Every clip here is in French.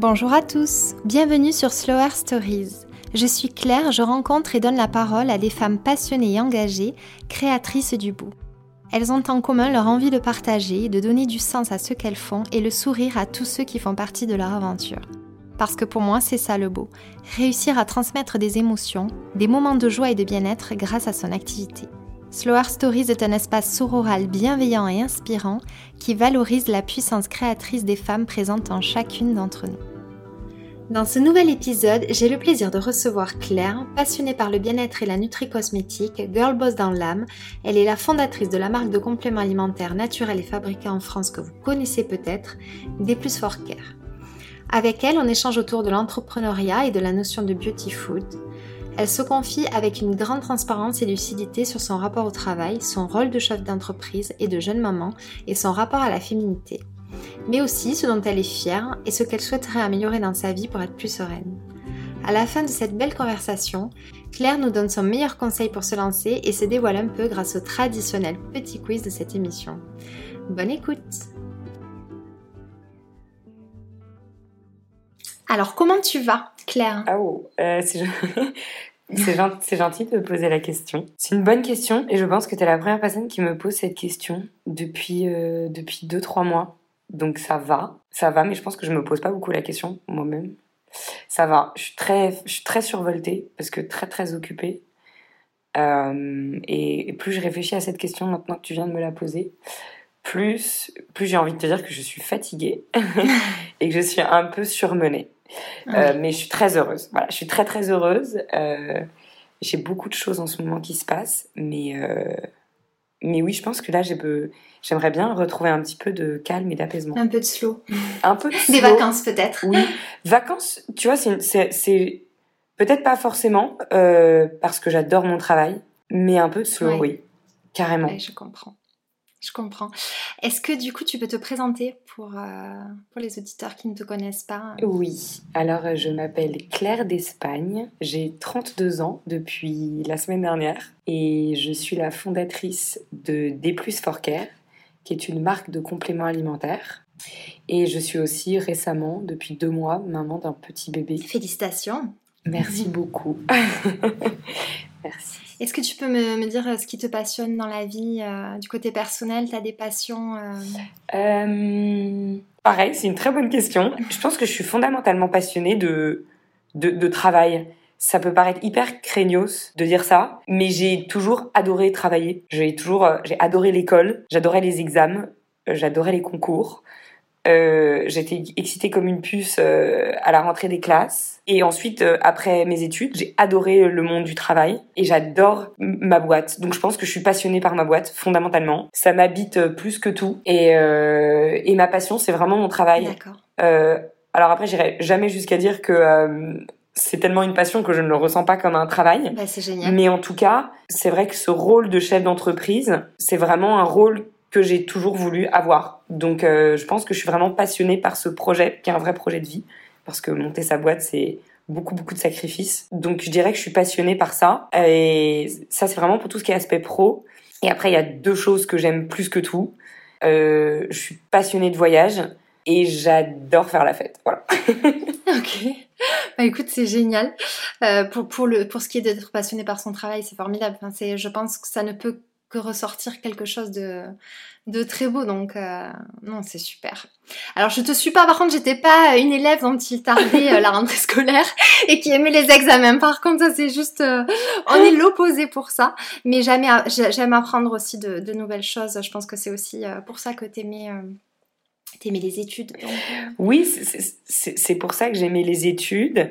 Bonjour à tous, bienvenue sur Slower Stories. Je suis Claire, je rencontre et donne la parole à des femmes passionnées et engagées, créatrices du bout. Elles ont en commun leur envie de partager, de donner du sens à ce qu'elles font et le sourire à tous ceux qui font partie de leur aventure. Parce que pour moi, c'est ça le beau, réussir à transmettre des émotions, des moments de joie et de bien-être grâce à son activité. Slower Stories est un espace sororal bienveillant et inspirant qui valorise la puissance créatrice des femmes présentes en chacune d'entre nous. Dans ce nouvel épisode, j'ai le plaisir de recevoir Claire, passionnée par le bien-être et la nutri-cosmétique, girl boss dans l'âme. Elle est la fondatrice de la marque de compléments alimentaires naturels et fabriqués en France que vous connaissez peut-être, Des Plus For Care. Avec elle, on échange autour de l'entrepreneuriat et de la notion de beauty food. Elle se confie avec une grande transparence et lucidité sur son rapport au travail, son rôle de chef d'entreprise et de jeune maman et son rapport à la féminité mais aussi ce dont elle est fière et ce qu'elle souhaiterait améliorer dans sa vie pour être plus sereine. À la fin de cette belle conversation, Claire nous donne son meilleur conseil pour se lancer et se dévoile un peu grâce au traditionnel petit quiz de cette émission. Bonne écoute Alors, comment tu vas, Claire? Ah oh, euh, c'est gentil, de me poser la question. C'est une bonne question et je pense que tu es la première personne qui me pose cette question depuis 2-3 euh, mois. Donc ça va, ça va, mais je pense que je me pose pas beaucoup la question moi-même. Ça va, je suis très, je suis très survoltée parce que très très occupée. Euh, et, plus je réfléchis à cette question maintenant que tu viens de me la poser, plus, plus j'ai envie de te dire que je suis fatiguée et que je suis un peu surmenée. Euh, mais je suis très heureuse. Voilà, je suis très très heureuse. Euh, j'ai beaucoup de choses en ce moment qui se passent, mais mais oui, je pense que là, j'aimerais bien retrouver un petit peu de calme et d'apaisement. Un peu de slow. Un peu de slow. Des vacances peut-être. Oui. Vacances, tu vois, c'est peut-être pas forcément euh, parce que j'adore mon travail, mais un peu de slow, oui. Carrément. je comprends. Je comprends. Est-ce que du coup tu peux te présenter pour, euh, pour les auditeurs qui ne te connaissent pas? Oui, alors je m'appelle Claire d'Espagne, j'ai 32 ans depuis la semaine dernière et je suis la fondatrice de D for Care, qui est une marque de compléments alimentaires. Et je suis aussi récemment, depuis deux mois, maman d'un petit bébé. Félicitations Merci beaucoup. Merci. Est-ce que tu peux me, dire euh, ce qui te passionne dans la vie euh, du côté personnel? Tu as des passions euh? Pareil, c'est une très bonne question. Je pense que je suis fondamentalement passionnée de, de, travail. Ça peut paraître hyper craignos de dire ça, mais j'ai toujours adoré travailler. J'ai toujours, j'ai adoré l'école, j'adorais les examens, j'adorais les concours. Euh, j'étais excitée comme une puce euh, à la rentrée des classes. Et ensuite, euh, après mes études, j'ai adoré le monde du travail et j'adore ma boîte. Donc je pense que je suis passionnée par ma boîte, fondamentalement. Ça m'habite plus que tout. Et, et ma passion, c'est vraiment mon travail. D'accord. alors après, j'irai jamais jusqu'à dire que c'est tellement une passion que je ne le ressens pas comme un travail. Bah, c'est génial. Mais en tout cas, c'est vrai que ce rôle de chef d'entreprise, c'est vraiment un rôle que j'ai toujours voulu avoir. Donc euh, je pense que je suis vraiment passionnée par ce projet, qui est un vrai projet de vie, parce que monter sa boîte, c'est beaucoup beaucoup de sacrifices. Donc je dirais que je suis passionnée par ça. Et ça, c'est vraiment pour tout ce qui est aspect pro. Et après, il y a deux choses que j'aime plus que tout. Euh, je suis passionnée de voyage et j'adore faire la fête. Voilà. ok. Bah écoute, c'est génial. Euh, pour, pour, le, pour ce qui est d'être passionné par son travail, c'est formidable. Enfin, je pense que ça ne peut que ressortir quelque chose de, de très beau. Donc, euh, non, c'est super. Alors, je te suis pas, par contre, j'étais pas une élève dont il tardait euh, la rentrée scolaire et qui aimait les examens. Par contre, ça, c'est juste, euh, on est l'opposé pour ça. Mais j'aime apprendre aussi de, de, nouvelles choses. Je pense que c'est aussi pour ça que t'aimais. T'aimais les études Oui, c'est pour ça que j'aimais les études.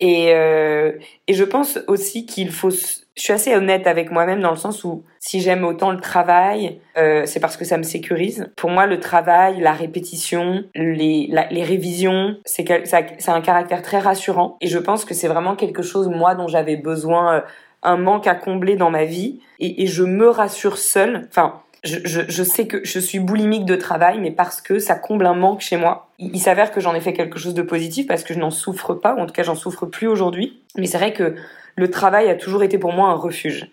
Et, et je pense aussi qu'il faut je suis assez honnête avec moi-même dans le sens où si j'aime autant le travail, euh, c'est parce que ça me sécurise. Pour moi, le travail, la répétition, les, les révisions, c'est c'est un caractère très rassurant. Et je pense que c'est vraiment quelque chose moi dont j'avais besoin, euh, un manque à combler dans ma vie. Et, et je me rassure seule. Enfin, je, je, je, sais que je suis boulimique de travail, mais parce que ça comble un manque chez moi. Il, il s'avère que j'en ai fait quelque chose de positif parce que je n'en souffre pas, ou en tout cas j'en souffre plus aujourd'hui. Mais c'est vrai que le travail a toujours été pour moi un refuge.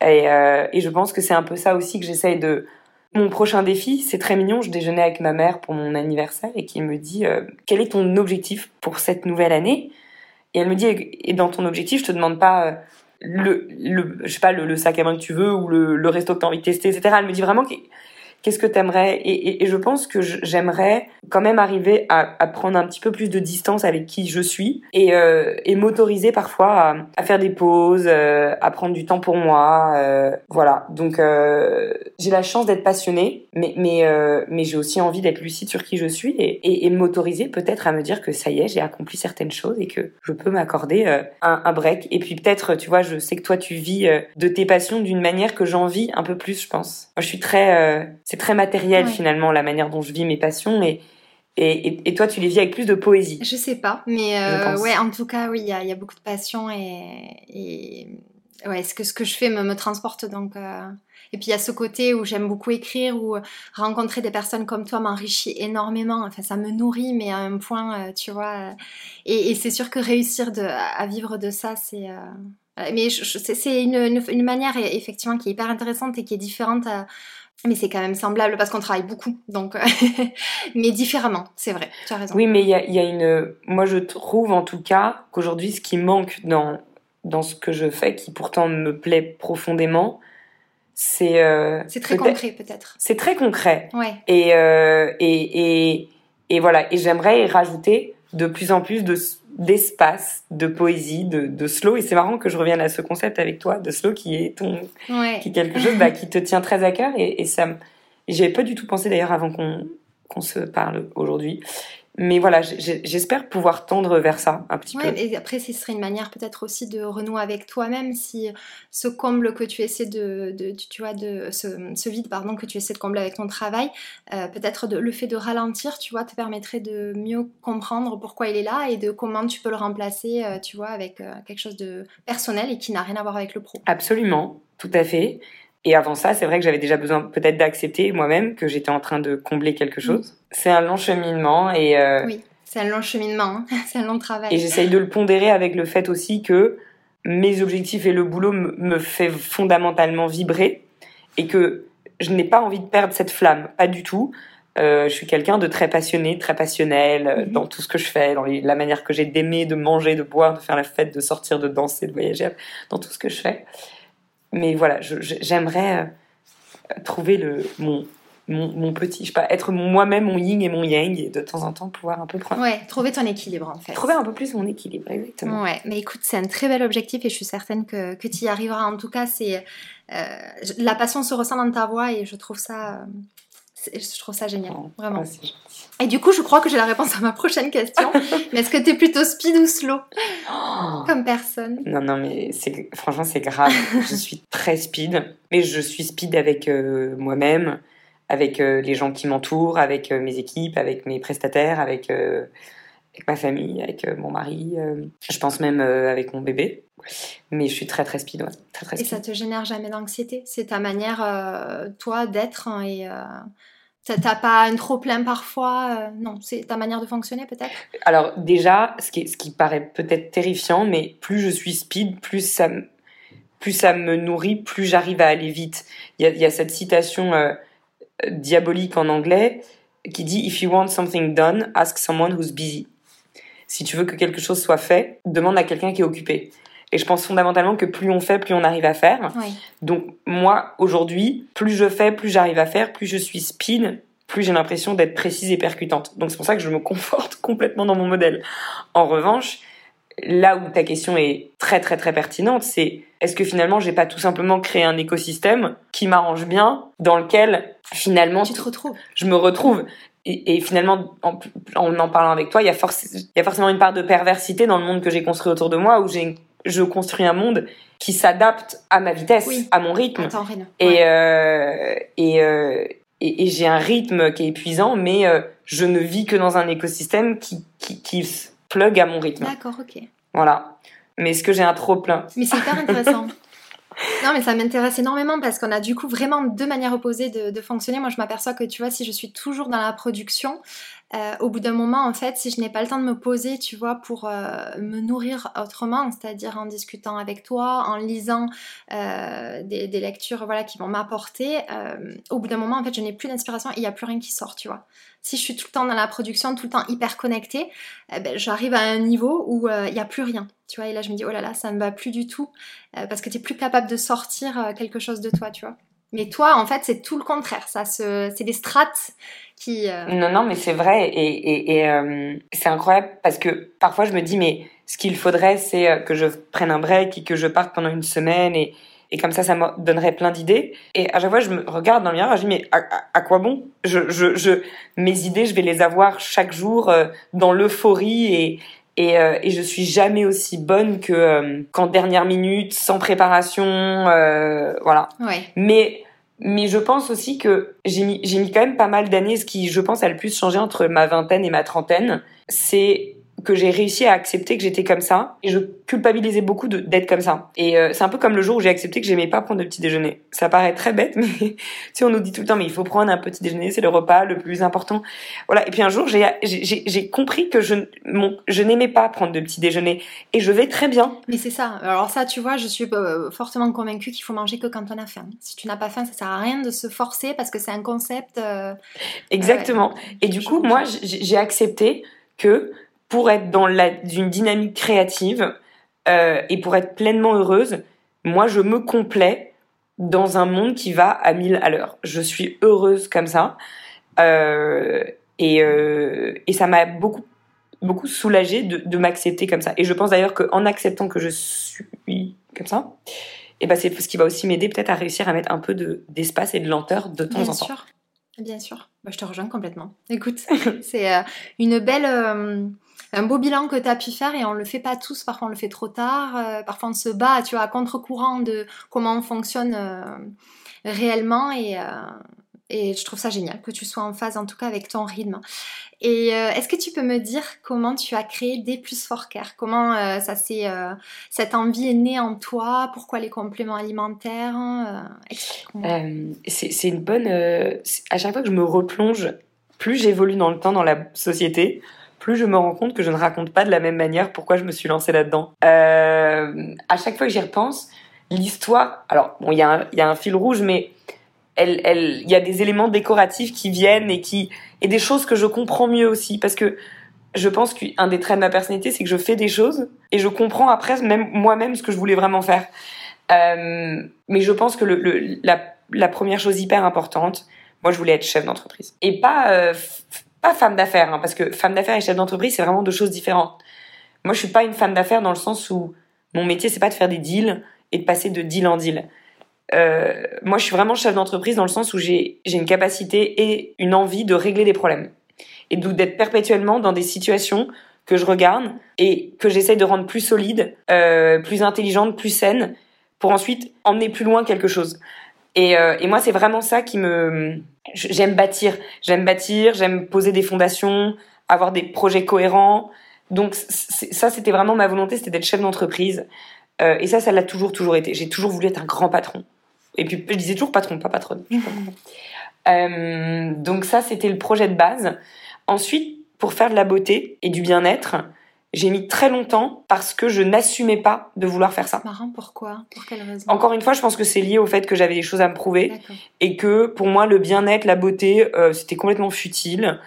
Et, euh, et je pense que c'est un peu ça aussi que j'essaye de, Mon prochain défi, c'est très mignon. Je déjeunais avec ma mère pour mon anniversaire et qui me dit euh, quel est ton objectif pour cette nouvelle année? Et elle me dit et dans ton objectif, je te demande pas euh, le, le je sais pas le, sac à main que tu veux ou le, le resto que tu as envie de tester, etc. Elle me dit vraiment qu'est-ce que t'aimerais et, et, et je pense que j'aimerais quand même arriver à, à, prendre un petit peu plus de distance avec qui je suis et, euh, et m'autoriser parfois à, à, faire des pauses, euh, à prendre du temps pour moi. Euh, voilà. Donc euh, j'ai la chance d'être passionnée, mais mais euh, mais j'ai aussi envie d'être lucide sur qui je suis et, et m'autoriser peut-être à me dire que ça y est, j'ai accompli certaines choses et que je peux m'accorder euh, un, un, break. Et puis peut-être, tu vois, je sais que toi tu vis de tes passions d'une manière que j'en vis un peu plus, je pense. Moi, je suis très c'est très matériel finalement la manière dont je vis mes passions et, et, et, toi tu les vis avec plus de poésie. Je sais pas, mais euh, ouais, en tout cas, oui, il y a, y a, beaucoup de passion et, et ouais, ce que ce que je fais me, me transporte donc. Euh... Et puis il y a ce côté où j'aime beaucoup écrire, où rencontrer des personnes comme toi m'enrichit énormément. Enfin, ça me nourrit, mais à un point, euh, tu vois. Et, et c'est sûr que réussir de, à vivre de ça, c'est. Euh... Mais c'est une, une, une, manière effectivement qui est hyper intéressante et qui est différente. À, mais c'est quand même semblable parce qu'on travaille beaucoup, donc euh, mais différemment, c'est vrai. Tu as raison. Oui, mais il y a, y a, une. Moi, je trouve en tout cas qu'aujourd'hui, ce qui manque dans dans ce que je fais, qui pourtant me plaît profondément, c'est. Euh, c'est très concret, peut-être. C'est très concret. Ouais. Et euh, et, et et voilà. Et j'aimerais rajouter de plus en plus de d'espace, de poésie, de, de slow. Et c'est marrant que je revienne à ce concept avec toi, de slow, qui est ton, ouais. qui est quelque chose bah, qui te tient très à cœur. Et, et ça, j'avais pas du tout pensé d'ailleurs avant qu'on qu'on se parle aujourd'hui mais voilà, j'espère pouvoir tendre vers ça un petit ouais, peu. Et après, ce serait une manière peut-être aussi de renouer avec toi-même si ce comble que tu essaies de, de tu vois, de ce, ce, vide pardon que tu essaies de combler avec ton travail, euh, peut-être le fait de ralentir, tu vois, te permettrait de mieux comprendre pourquoi il est là et de comment tu peux le remplacer, euh, tu vois, avec euh, quelque chose de personnel et qui n'a rien à voir avec le pro. Absolument, tout à fait. Et avant ça, c'est vrai que j'avais déjà besoin peut-être d'accepter moi-même que j'étais en train de combler quelque chose. C'est un long cheminement et... Euh... Oui, c'est un long cheminement, hein. c'est un long travail. Et j'essaye de le pondérer avec le fait aussi que mes objectifs et le boulot me fait fondamentalement vibrer et que je n'ai pas envie de perdre cette flamme, pas du tout. Euh, je suis quelqu'un de très passionné, très passionnel euh, -hmm. dans tout ce que je fais, dans les, la manière que j'ai d'aimer, de manger, de boire, de faire la fête, de sortir, de danser, de voyager, dans tout ce que je fais mais voilà, j'aimerais euh, trouver le, mon, mon, mon, petit, je sais pas, être moi-même mon yin et mon yang et de temps en temps pouvoir un peu prendre. Ouais, trouver ton équilibre en fait. Trouver un peu plus mon équilibre, exactement. Ouais, mais écoute, c'est un très bel objectif et je suis certaine que, que tu y arriveras. En tout cas, c'est euh, la passion se ressent dans ta voix et je trouve ça, euh, je trouve ça génial, oh, vraiment. Oh, et du coup, je crois que j'ai la réponse à ma prochaine question. mais est-ce que t'es plutôt speed ou slow? Oh. Comme personne. Non, non, mais franchement, c'est grave. je suis très speed. Mais je suis speed avec euh, moi-même, avec euh, les gens qui m'entourent, avec euh, mes équipes, avec mes prestataires, avec, avec ma famille, avec euh, mon mari. je pense même avec mon bébé. Mais je suis très, très speed. Ouais. Très, très speed. Et ça te génère jamais d'anxiété? C'est ta manière, toi, d'être hein, et T'as pas un trop plein parfois euh, Non, c'est ta manière de fonctionner peut-être? Alors déjà, ce qui, ce qui paraît peut-être terrifiant, mais plus je suis speed, plus ça, plus ça me nourrit, plus j'arrive à aller vite. Il y a, y a, cette citation euh, diabolique en anglais qui dit If you want something done, ask someone who's busy. Si tu veux que quelque chose soit fait, demande à quelqu'un qui est occupé. Et je pense fondamentalement que plus on fait, plus on arrive à faire. Oui. Donc moi, aujourd'hui, plus je fais, plus j'arrive à faire, plus je suis speed, plus j'ai l'impression d'être précise et percutante. Donc c'est pour ça que je me conforte complètement dans mon modèle. En revanche, là où ta question est très très très pertinente, c'est est-ce que finalement j'ai pas tout simplement créé un écosystème qui m'arrange bien, dans lequel finalement tu te retrouves. Je me retrouve. Et, et finalement, en, en, en parlant avec toi, il y, a il y a forcément une part de perversité dans le monde que j'ai construit autour de moi, où j'ai je construis un monde qui s'adapte à ma vitesse, oui. à mon rythme. Attends, et, ouais. euh, et, euh, et, et j'ai un rythme qui est épuisant, mais euh, je ne vis que dans un écosystème qui, qui, qui plug à mon rythme. D'accord, ok. Voilà. Mais est-ce que j'ai un trop plein? Mais c'est hyper intéressant. non, mais ça m'intéresse énormément parce qu'on a du coup vraiment deux manières opposées de, fonctionner. Moi, je m'aperçois que tu vois, si je suis toujours dans la production, euh, au bout d'un moment, en fait, si je n'ai pas le temps de me poser, tu vois, pour euh, me nourrir autrement, c'est-à-dire en discutant avec toi, en lisant euh, des, lectures voilà, qui vont m'apporter, au bout d'un moment, en fait, je n'ai plus d'inspiration il n'y a plus rien qui sort, tu vois. Si je suis tout le temps dans la production, tout le temps hyper connectée, eh ben, j'arrive à un niveau où il n'y a plus rien, tu vois. Et là, je me dis, oh là là, ça ne va plus du tout, parce que tu n'es plus capable de sortir quelque chose de toi, tu vois. Mais toi, en fait, c'est tout le contraire. Ça, c'est des strates qui. Euh, non, non, mais c'est vrai et, et, euh, c'est incroyable parce que parfois je me dis mais ce qu'il faudrait c'est euh, que je prenne un break et que je parte pendant une semaine et, et comme ça ça me donnerait plein d'idées. Et à chaque fois je me regarde dans le miroir, je dis mais à, quoi bon? Je, je, je, mes idées je vais les avoir chaque jour dans l'euphorie et et, et, je suis jamais aussi bonne que qu'en dernière minute, sans préparation, euh, voilà. Ouais. Mais mais je pense aussi que j'ai mis, j'ai mis quand même pas mal d'années. Ce qui, je pense, a le plus changé entre ma vingtaine et ma trentaine, c'est que j'ai réussi à accepter que j'étais comme ça et je culpabilisais beaucoup d'être comme ça. Et euh, c'est un peu comme le jour où j'ai accepté que j'aimais pas prendre de petit déjeuner. Ça paraît très bête, mais si on nous dit tout le temps mais il faut prendre un petit déjeuner, c'est le repas le plus important. Voilà. Et puis un jour j'ai j'ai compris que je mon, je n'aimais pas prendre de petit déjeuner et je vais très bien. Mais c'est ça. Alors ça tu vois, je suis euh, fortement convaincue qu'il faut manger que quand on a faim. Si tu n'as pas faim, ça sert à rien de se forcer parce que c'est un concept. Euh, Exactement. et du coup moi j'ai accepté que pour être dans la, une dynamique créative euh, et pour être pleinement heureuse, moi je me complais dans un monde qui va à mille à l'heure. Je suis heureuse comme ça euh, et, euh, et ça m'a beaucoup beaucoup soulagée de, de m'accepter comme ça. Et je pense d'ailleurs qu'en acceptant que je suis comme ça, et eh ben c'est ce qui va aussi m'aider peut-être à réussir à mettre un peu de d'espace et de lenteur de temps en temps. Bien sûr, bah, je te rejoins complètement. Écoute, c'est une belle un beau bilan que tu as pu faire et on le fait pas tous, parfois on le fait trop tard, euh, parfois on se bat, tu vois, à contre-courant de comment on fonctionne euh, réellement et, euh, et je trouve ça génial que tu sois en phase en tout cas avec ton rythme. Et est-ce que tu peux me dire comment tu as créé Des Plus Care? Comment ça c'est cette envie est née en toi? Pourquoi les compléments alimentaires C'est une bonne. à chaque fois que je me replonge, plus j'évolue dans le temps dans la société, plus je me rends compte que je ne raconte pas de la même manière pourquoi je me suis lancée là-dedans. Euh, à chaque fois que j'y repense, l'histoire, alors bon, il y, a un fil rouge, mais il y a des éléments décoratifs qui viennent et qui et des choses que je comprends mieux aussi parce que je pense qu'un des traits de ma personnalité, c'est que je fais des choses et je comprends après même moi-même ce que je voulais vraiment faire. Euh, mais je pense que la, première chose hyper importante, moi, je voulais être chef d'entreprise et pas euh, pas femme d'affaires, hein, parce que femme d'affaires et chef d'entreprise, c'est vraiment deux choses différentes. Moi, je suis pas une femme d'affaires dans le sens où mon métier, c'est pas de faire des deals et de passer de deal en deal. Euh, moi, je suis vraiment chef d'entreprise dans le sens où j'ai une capacité et une envie de régler des problèmes. Et d'être perpétuellement dans des situations que je regarde et que j'essaye de rendre plus solide, euh, plus intelligente, plus saine, pour ensuite emmener plus loin quelque chose. Et, euh, et moi, c'est vraiment ça qui me... J'aime bâtir. J'aime bâtir, j'aime poser des fondations, avoir des projets cohérents. Donc ça, c'était vraiment ma volonté, c'était d'être chef d'entreprise. Euh, et ça, ça l'a toujours, toujours été. J'ai toujours voulu être un grand patron. Et puis, je disais toujours patron, pas patronne. euh, donc ça, c'était le projet de base. Ensuite, pour faire de la beauté et du bien-être, j'ai mis très longtemps parce que je n'assumais pas de vouloir faire ça. Marrant, pourquoi? Pour quelle raison? Encore une fois, je pense que c'est lié au fait que j'avais des choses à me prouver et que pour moi, le bien-être, la beauté, euh, c'était complètement futile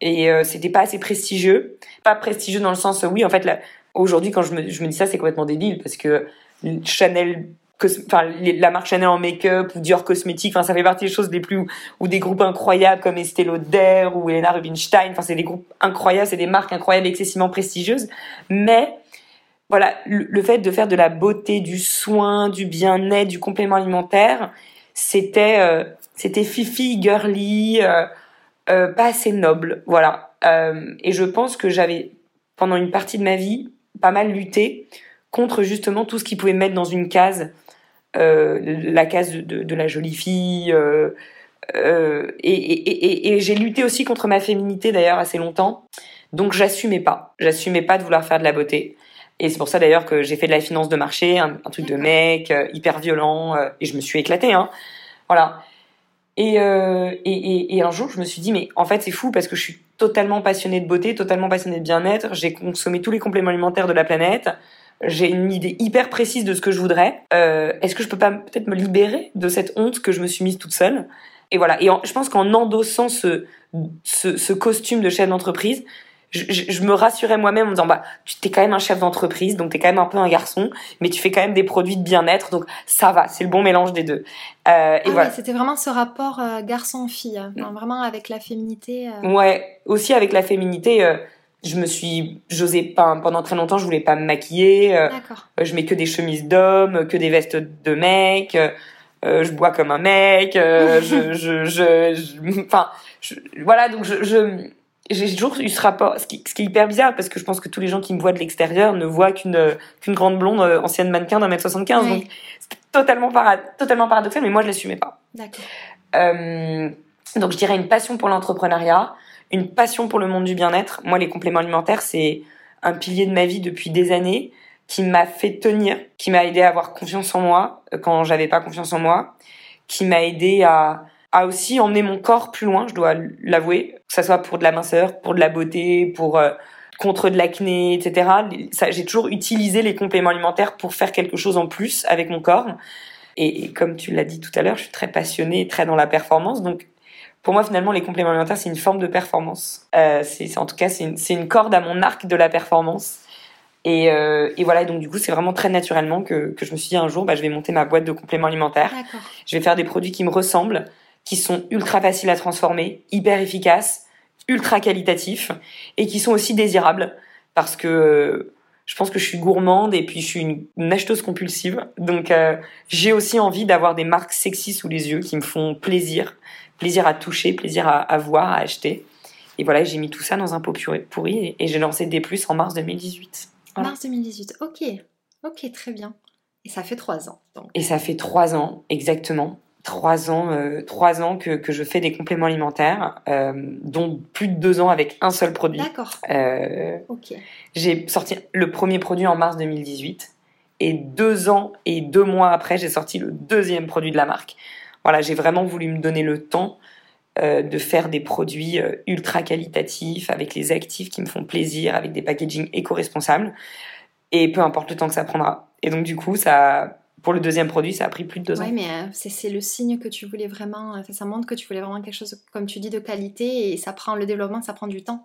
et euh, c'était pas assez prestigieux. Pas prestigieux dans le sens, oui, en fait, aujourd'hui, quand je me, je me dis ça, c'est complètement débile parce que Chanel enfin la marque Chanel en make-up ou Dior cosmétique enfin ça fait partie des choses les plus ou des groupes incroyables comme Estée Lauder ou Elena Rubinstein enfin c'est des groupes incroyables c'est des marques incroyables excessivement prestigieuses. Mais voilà le, fait de faire de la beauté du soin du bien-être du complément alimentaire c'était euh, c'était fifi girly euh, euh, pas assez noble voilà. Et je pense que j'avais pendant une partie de ma vie pas mal lutté contre justement tout ce qui pouvait mettre dans une case la case de, de, la jolie fille. Euh, euh, et, et, et, j'ai lutté aussi contre ma féminité d'ailleurs assez longtemps. Donc j'assumais pas. J'assumais pas de vouloir faire de la beauté. Et c'est pour ça d'ailleurs que j'ai fait de la finance de marché, un, truc de mec, hyper violent, et je me suis éclatée. Hein. Voilà. Et, et, un jour, je me suis dit, mais en fait, c'est fou parce que je suis totalement passionnée de beauté, totalement passionnée de bien-être. J'ai consommé tous les compléments alimentaires de la planète. J'ai une idée hyper précise de ce que je voudrais. Euh, Est-ce que je peux pas peut-être me libérer de cette honte que je me suis mise toute seule? Et voilà. Et je pense qu'en endossant ce, ce, ce, costume de chef d'entreprise, je, je, me rassurais moi-même en me disant bah tu t'es quand même un chef d'entreprise donc t'es quand même un peu un garçon mais tu fais quand même des produits de bien-être donc ça va c'est le bon mélange des deux euh, et ah voilà c'était vraiment ce rapport euh, garçon-fille hein. vraiment avec la féminité euh. ouais aussi avec la féminité euh, je me suis j'osais pas pendant très longtemps je voulais pas me maquiller euh, je mets que des chemises d'hommes que des vestes de mecs je bois comme un mec je je je enfin voilà donc je, je j'ai toujours eu ce rapport, ce qui, ce qui, est hyper bizarre parce que je pense que tous les gens qui me voient de l'extérieur ne voient qu'une qu'une grande blonde euh, ancienne mannequin d'un mètre 75. Donc c'est totalement, totalement paradoxal, mais moi je l'assumais pas. D'accord. Euh, donc je dirais une passion pour l'entrepreneuriat, une passion pour le monde du bien-être. Moi les compléments alimentaires c'est un pilier de ma vie depuis des années qui m'a fait tenir, qui m'a aidé à avoir confiance en moi euh, quand j'avais pas confiance en moi, qui m'a aidé à a aussi emmené mon corps plus loin, je dois l'avouer, que ça soit pour de la minceur, pour de la beauté, pour euh, contre de l'acné, etc. J'ai toujours utilisé les compléments alimentaires pour faire quelque chose en plus avec mon corps. Et, comme tu l'as dit tout à l'heure, je suis très passionnée, très dans la performance. Donc, pour moi, finalement, les compléments alimentaires, c'est une forme de performance. Euh, c'est en tout cas, c'est une, une, corde à mon arc de la performance. Et, euh, et voilà, donc du coup, c'est vraiment très naturellement que, que je me suis dit un jour, bah, je vais monter ma boîte de compléments alimentaires. Je vais faire des produits qui me ressemblent, qui sont ultra faciles à transformer, hyper efficaces, ultra qualitatifs et qui sont aussi désirables parce que euh, je pense que je suis gourmande et puis je suis une, acheteuse compulsive. Donc j'ai aussi envie d'avoir des marques sexy sous les yeux qui me font plaisir, plaisir à toucher, plaisir à, voir, à acheter. Et voilà, j'ai mis tout ça dans un pot pourri et, j'ai lancé des plus en mars 2018. Mars 2018, ok, ok, très bien. Et ça fait trois ans. Et ça fait trois ans, exactement trois ans, euh, trois ans que, que je fais des compléments alimentaires, euh, dont plus de deux ans avec un seul produit. D'accord. Euh, ok. J'ai sorti le premier produit en mars 2018 et deux ans et deux mois après, j'ai sorti le deuxième produit de la marque. Voilà, j'ai vraiment voulu me donner le temps euh, de faire des produits euh, ultra qualitatifs avec les actifs qui me font plaisir, avec des packaging éco-responsables et peu importe le temps que ça prendra. Et donc du coup, ça pour le deuxième produit, ça a pris plus de deux ans. Oui, mais euh, c'est le signe que tu voulais vraiment, ça montre que tu voulais vraiment quelque chose, comme tu dis, de qualité et ça prend le développement, ça prend du temps.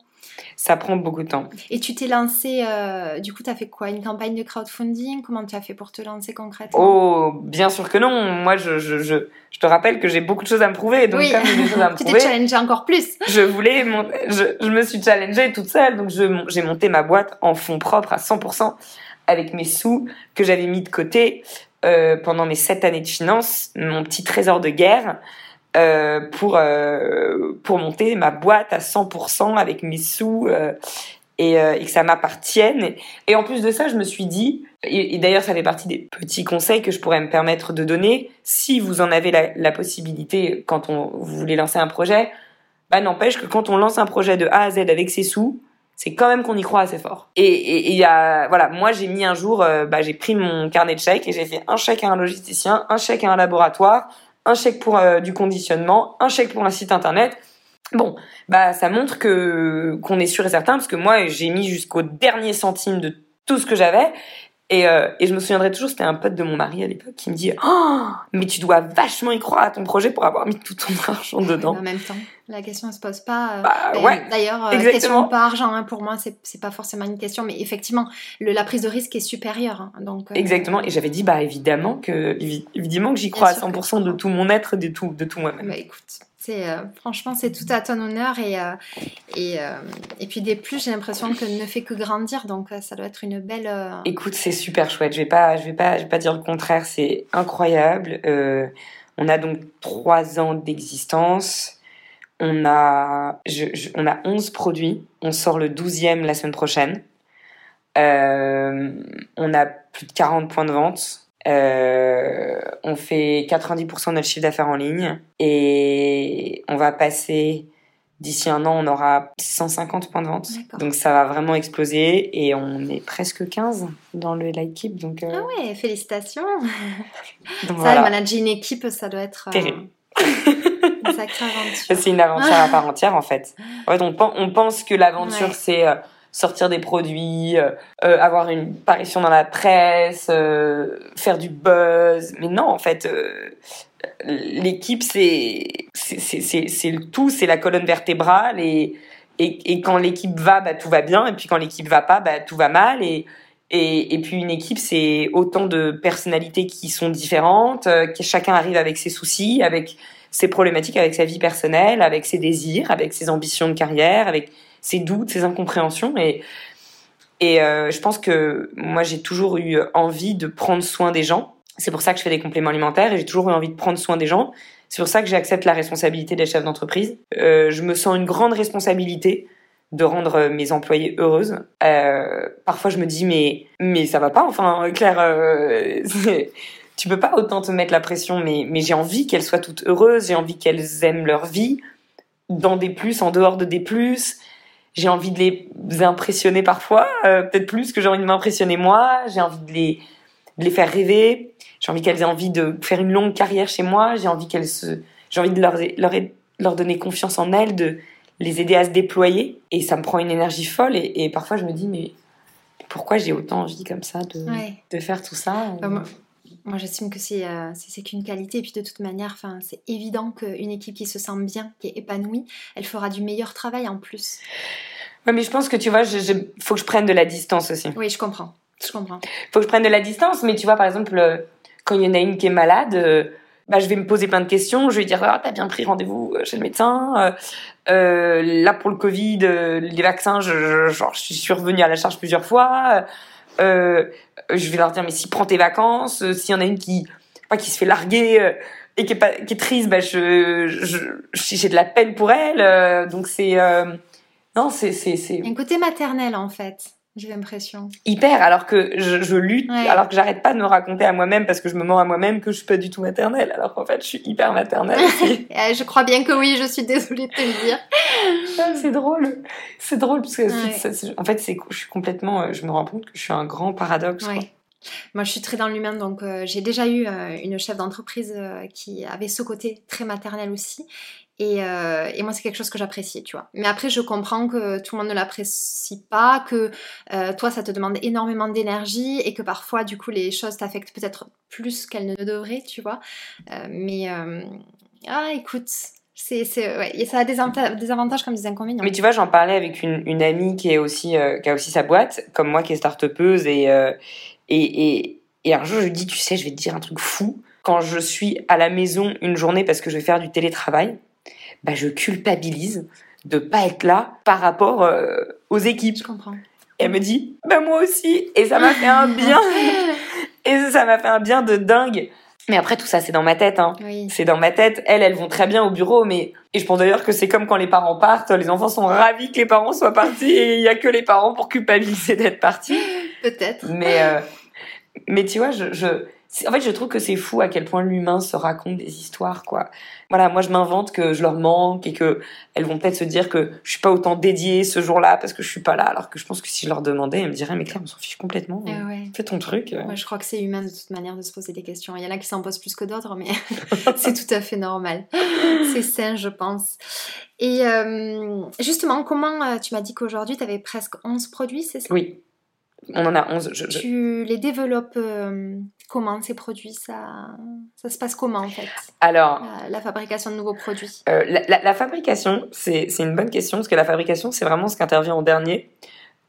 Ça prend beaucoup de temps. Et tu t'es lancé, euh, du coup, tu as fait quoi? Une campagne de crowdfunding? Comment tu as fait pour te lancer concrètement? Oh, bien sûr que non. Moi, je, je, je, je te rappelle que j'ai beaucoup de choses à me prouver. Donc, comme j'ai des choses à me tu t'es challengé encore plus. Je voulais, je, je me suis challengée toute seule. Donc, j'ai monté ma boîte en fonds propres à 100% avec mes sous que j'avais mis de côté. Euh, pendant mes sept années de finance mon petit trésor de guerre euh, pour euh, pour monter ma boîte à 100% avec mes sous et, et, que ça m'appartienne. Et, en plus de ça, je me suis dit, et, d'ailleurs ça fait partie des petits conseils que je pourrais me permettre de donner, si vous en avez la, possibilité quand on, vous voulez lancer un projet, bah n'empêche que quand on lance un projet de A à Z avec ses sous, c'est quand même qu'on y croit assez fort. Et voilà, moi j'ai mis un jour, euh, bah, j'ai pris mon carnet de chèques et j'ai fait un chèque à un logisticien, un chèque à un laboratoire, un chèque pour euh, du conditionnement, un chèque pour un site internet. Bon, bah ça montre qu'on est sûr et certain parce que moi j'ai mis jusqu'au dernier centime de tout ce que j'avais et, euh, et je me souviendrai toujours, c'était un pote de mon mari à l'époque qui me dit Oh, mais tu dois vachement y croire à ton projet pour avoir mis tout ton argent dedans. En même temps, la question ne se pose pas. Euh, bah, ouais, D'ailleurs, euh, question pas argent, hein, pour moi, c'est pas forcément une question, mais effectivement, le, la prise de risque est supérieure. Hein, donc, Exactement, et j'avais dit Bah évidemment que, évidemment que j'y crois à 100% de tout mon être, de tout, de tout moi-même. Bah écoute, euh, franchement, c'est tout à ton honneur. Et, euh, et, euh, et puis des plus, j'ai l'impression que ne fait que grandir. Donc ça doit être une belle. Écoute, c'est super chouette. Je vais pas, je vais pas, je vais pas dire le contraire. C'est incroyable. on a donc trois ans d'existence. On a, on a 11 produits. On sort le 12e la semaine prochaine. on a plus de 40 points de vente. Euh, on fait 90% de notre chiffre d'affaires en ligne et on va passer D'ici un an, on aura 150 points de vente. Donc ça va vraiment exploser et on est presque 15 dans le Lightkeep. Donc, euh, Ah ouais, félicitations. donc Ça, voilà. manager une équipe, ça doit être euh, Terrible. une sacrée aventure. C'est une aventure à part entière en fait. En fait, on, pen- on pense que l'aventure Ouais. c'est sortir des produits, euh, euh, avoir une apparition dans la presse, euh, faire du buzz. Mais non, en fait, l'équipe c'est le tout, c'est la colonne vertébrale et et, quand l'équipe va, bah, tout va bien. Et puis quand l'équipe va pas, bah, tout va mal. Et et, et puis une équipe, c'est autant de personnalités qui sont différentes, que chacun arrive avec ses soucis, avec ses problématiques, avec sa vie personnelle, avec ses désirs, avec ses ambitions de carrière, avec ses doutes, ses incompréhensions. Et, et euh, je pense que moi, j'ai toujours eu envie de prendre soin des gens. C'est pour ça que je fais des compléments alimentaires et j'ai toujours eu envie de prendre soin des gens. C'est pour ça que j'accepte la responsabilité des chefs d'entreprise. Euh, je me sens une grande responsabilité de rendre mes employés heureuses. Euh, parfois, je me dis mais mais ça va pas. Enfin, Claire, euh, tu peux pas autant te mettre la pression. Mais mais j'ai envie qu'elles soient toutes heureuses. J'ai envie qu'elles aiment leur vie dans des plus, en dehors de des plus. J'ai envie de les impressionner parfois, euh, peut-être plus que j'ai envie de m'impressionner moi. J'ai envie de les de les faire rêver. J'ai envie qu'elles aient envie de faire une longue carrière chez moi. J'ai envie qu'elles se, j'ai envie de leur, leur, leur donner confiance en elles, de les aider à se déployer. Et ça me prend une énergie folle. Et, et parfois, je me dis, mais pourquoi j'ai autant envie comme ça de, Ouais. de faire tout ça Bah, moi, j'estime que c'est euh, qu'une qualité. Et puis, de toute manière, c'est évident qu'une équipe qui se sent bien, qui est épanouie, elle fera du meilleur travail en plus. Ouais, mais je pense que tu vois, je- faut que je prenne de la distance aussi. Oui, je comprends. Je comprends. faut que je prenne de la distance. Mais tu vois, par exemple, euh, quand il y en a une qui est malade, euh, bah, je vais me poser plein de questions. Je vais dire, ah, t'as bien pris rendez-vous euh, chez le médecin. Euh, là, pour le Covid, les vaccins, je, je, genre, je suis revenue à la charge plusieurs fois. Euh, je vais leur dire, mais si prends tes vacances, euh, s'il y en a une qui, pas qui se fait larguer euh, et qui est, pas, qui est triste, bah, je, je, j'ai de la peine pour elle. euh, donc c'est, non, c'est, c'est, c'est un côté maternel, en fait, j'ai l'impression. hyper alors que je, je lutte Ouais. alors que j'arrête pas de me raconter à moi-même parce que je me mens à moi-même que je suis pas du tout maternelle alors qu'en fait je suis hyper maternelle. Euh, je crois bien que oui, je suis désolée de te le dire. C'est drôle c'est drôle parce que Ouais. en fait c'est je suis complètement euh, je me rends compte que je suis un grand paradoxe quoi. Moi, je suis très dans l'humain, donc euh, j'ai déjà eu euh, une chef d'entreprise euh, qui avait ce côté très maternel aussi. Et, euh, et moi, c'est quelque chose que j'apprécie, tu vois. Mais après, je comprends que tout le monde ne l'apprécie pas, que euh, toi, ça te demande énormément d'énergie et que parfois, du coup, les choses t'affectent peut-être plus qu'elles ne devraient, tu vois. Euh, mais, ah, écoute, c'est, c'est, ouais, et ça a des, anta- des avantages comme des inconvénients. mais tu vois j'en parlais avec une, amie qui est aussi qui a aussi sa boîte comme moi qui est start-upeuse et, et et et un jour je lui dis tu sais je vais te dire un truc fou quand je suis à la maison une journée parce que je vais faire du télétravail bah je culpabilise de pas être là par rapport euh, aux équipes Je comprends. Et elle me dit, bah moi aussi. Et ça m'a fait un bien. Et ça m'a fait un bien de dingue. Mais après, tout ça, c'est dans ma tête. Hein. oui. C'est dans ma tête. Elles, elles vont très bien au bureau. mais Et je pense d'ailleurs que c'est comme quand les parents partent. Les enfants sont ravis que les parents soient partis. Et il y a que les parents pour culpabiliser d'être partis. Peut-être. Mais, euh, mais tu vois, je, en fait, je trouve que c'est fou à quel point l'humain se raconte des histoires, quoi. Voilà, moi, je m'invente que je leur manque et que elles vont peut-être se dire que je suis pas autant dédiée ce jour-là parce que je suis pas là. Alors que je pense que si je leur demandais, elles me diraient, mais Claire, on s'en fiche complètement. Ah ouais. Fais ton truc. euh. Moi, je crois que c'est humain de toute manière de se poser des questions. Il y en a qui s'en posent plus que d'autres, mais c'est tout à fait normal. C'est sain, je pense. Et euh, justement, comment euh, tu m'as dit qu'aujourd'hui, tu avais presque 11 produits, c'est ça? Oui. On en a 11. Je, je- Tu les développes euh, comment ces produits ça, ça se passe comment en fait? Alors, la, la fabrication de nouveaux produits Euh, la, la- la fabrication, c'est une bonne question, parce que la fabrication, c'est vraiment ce qui intervient en dernier.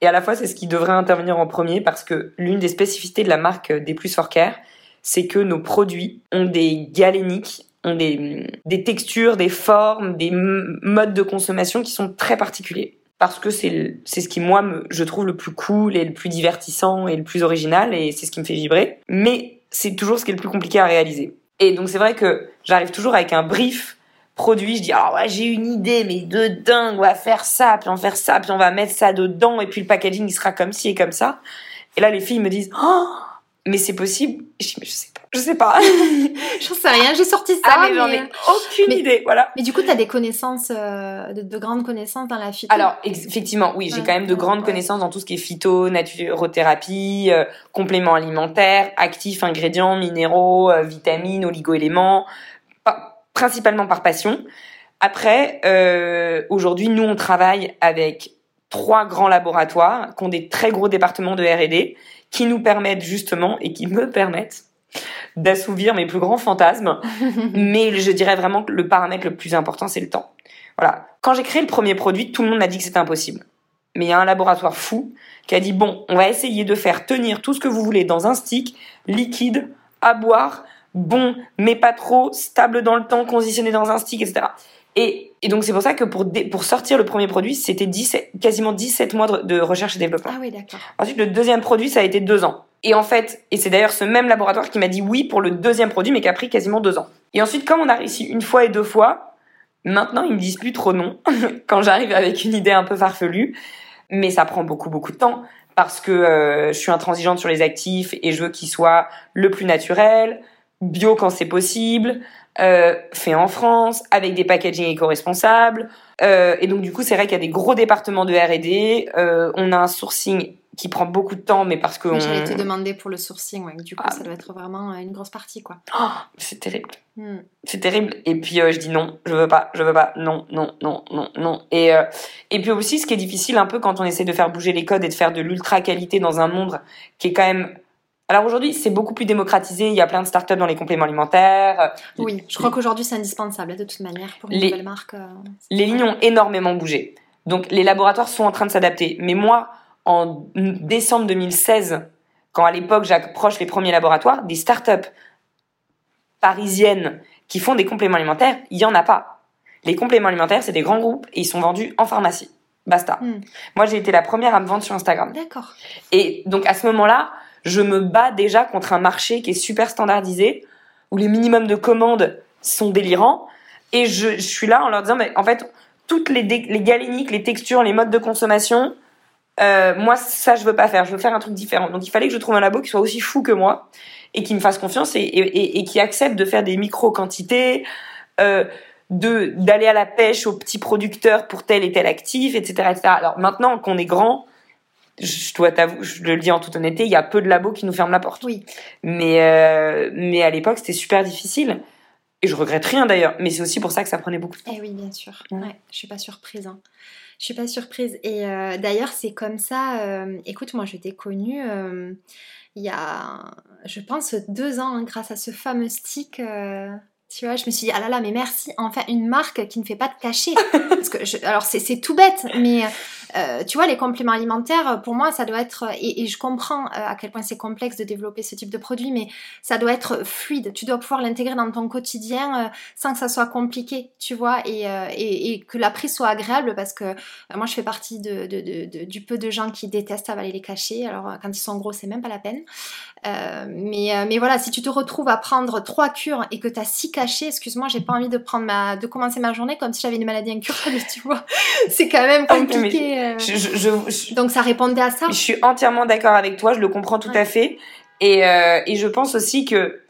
Et à la fois, c'est ce qui devrait intervenir en premier, parce que l'une des spécificités de la marque des Plus for Care, c'est que nos produits ont des galéniques, ont des, des textures, des formes, des modes de consommation qui sont très particuliers. Parce que c'est ce qui, moi, je trouve le plus cool et le plus divertissant et le plus original, et c'est ce qui me fait vibrer. Mais c'est toujours ce qui est le plus compliqué à réaliser. Et donc, c'est vrai que j'arrive toujours avec un brief produit, je dis ah ouais j'ai une idée mais de dingue, on va faire ça, puis on va faire ça, puis on va mettre ça dedans et puis le packaging il sera comme ci et comme ça. Et là les filles me disent oh mais c'est possible. Je dis mais je sais pas. Je sais pas. J'en sais rien, j'ai sorti ça. Ah, mais, j'en ai aucune idée, voilà. Mais du coup, tu as des connaissances, euh, de, grandes connaissances dans la phyto? Alors, effectivement, oui, j'ai quand même de grandes connaissances dans tout ce qui est phyto, naturothérapie, euh, compléments alimentaires, actifs, ingrédients, minéraux, euh, vitamines, oligo-éléments, principalement par passion. Après, aujourd'hui, nous, on travaille avec trois grands laboratoires qui ont des très gros départements de R&D qui nous permettent justement et qui me permettent d'assouvir mes plus grands fantasmes. mais je dirais vraiment que le paramètre le plus important, c'est le temps. Voilà. Quand j'ai créé le premier produit, tout le monde m'a dit que c'était impossible. Mais il y a un laboratoire fou qui a dit bon, on va essayer de faire tenir tout ce que vous voulez dans un stick liquide à boire, bon, mais pas trop, stable dans le temps, conditionné dans un stick, etc. Et, donc c'est pour ça que pour, pour sortir le premier produit, c'était quasiment 17 mois de, recherche et développement. Ah oui, d'accord. Ensuite, le deuxième produit, ça a été deux ans. Et en fait, et c'est d'ailleurs ce même laboratoire qui m'a dit oui pour le deuxième produit, mais qui a pris quasiment deux ans. Et ensuite, comme on a réussi une fois et deux fois, maintenant ils me disent plus trop non quand j'arrive avec une idée un peu farfelue. Mais ça prend beaucoup beaucoup de temps parce que euh, je suis intransigeante sur les actifs et je veux qu'ils soient le plus naturel, bio quand c'est possible, euh, fait en France, avec des packaging éco-responsables. Euh, et donc du coup, c'est vrai qu'il y a des gros départements de R&D. On a un sourcing qui prend beaucoup de temps, mais parce que... J'allais te demander pour le sourcing, ouais, du coup, ah. ça doit être vraiment une grosse partie, quoi. Oh, c'est terrible. Hmm. C'est terrible. Et puis, je dis non, je veux pas, je veux pas, non, non, non, non, non. Et, et puis aussi, ce qui est difficile un peu quand on essaie de faire bouger les codes et de faire de l'ultra-qualité dans un monde qui est quand même alors aujourd'hui, c'est beaucoup plus démocratisé. Il y a plein de startups dans les compléments alimentaires. Oui, je crois qu'aujourd'hui, c'est indispensable de toute manière pour une nouvelle marque. Euh, les lignes ont énormément bougé. Donc les laboratoires sont en train de s'adapter. Mais moi, en décembre 2016, quand à l'époque j'approche les premiers laboratoires, des startups parisiennes qui font des compléments alimentaires, il y en a pas. Les compléments alimentaires, c'est des grands groupes et ils sont vendus en pharmacie. Basta. Hmm. Moi, j'ai été la première à me vendre sur Instagram. D'accord. Et donc à ce moment-là, je me bats déjà contre un marché qui est super standardisé, où les minimums de commandes sont délirants. Et je, suis là en leur disant, mais en fait, toutes les, les galéniques, les textures, les modes de consommation, euh, moi, ça, je veux pas faire. Je veux faire un truc différent. Donc, il fallait que je trouve un labo qui soit aussi fou que moi et qui me fasse confiance et, et, et qui accepte de faire des micro-quantités, euh, de d'aller à la pêche aux petits producteurs pour tel et tel actif, etc., etc. Alors, maintenant qu'on est grand, je dois t'avouer, je le dis en toute honnêteté, il y a peu de labos qui nous ferment la porte. Oui. Mais, euh, mais à l'époque, c'était super difficile. Et je regrette rien d'ailleurs. Mais c'est aussi pour ça que ça prenait beaucoup de temps. Eh oui, bien sûr. Ouais, je suis pas surprise. Hein. Je suis pas surprise. Et euh, d'ailleurs, c'est comme ça. Euh, écoute, moi, je t'ai connue il y a, je pense, deux ans, hein, grâce à ce fameux stick. Tu vois, je me suis dit, ah là là, mais merci, enfin, une marque qui ne fait pas de cachet. Parce que je, alors, c'est tout bête, mais euh, tu vois, les compléments alimentaires, pour moi, ça doit être, et, je comprends euh, à quel point c'est complexe de développer ce type de produit, mais ça doit être fluide. Tu dois pouvoir l'intégrer dans ton quotidien euh, sans que ça soit compliqué, tu vois, et, et, que la prise soit agréable, parce que moi, je fais partie de, de, du peu de gens qui détestent avaler les cachets. Alors, quand ils sont gros, c'est même pas la peine. mais, mais voilà, si tu te retrouves à prendre trois cures et que tu as six cachets, excuse-moi, j'ai pas envie de prendre ma, de commencer ma journée comme si j'avais une maladie incurable, tu vois. c'est quand même ah, compliqué. Euh, je, Donc ça répondait à ça. Je suis entièrement d'accord avec toi, je le comprends tout à fait. Et, euh, et je pense aussi que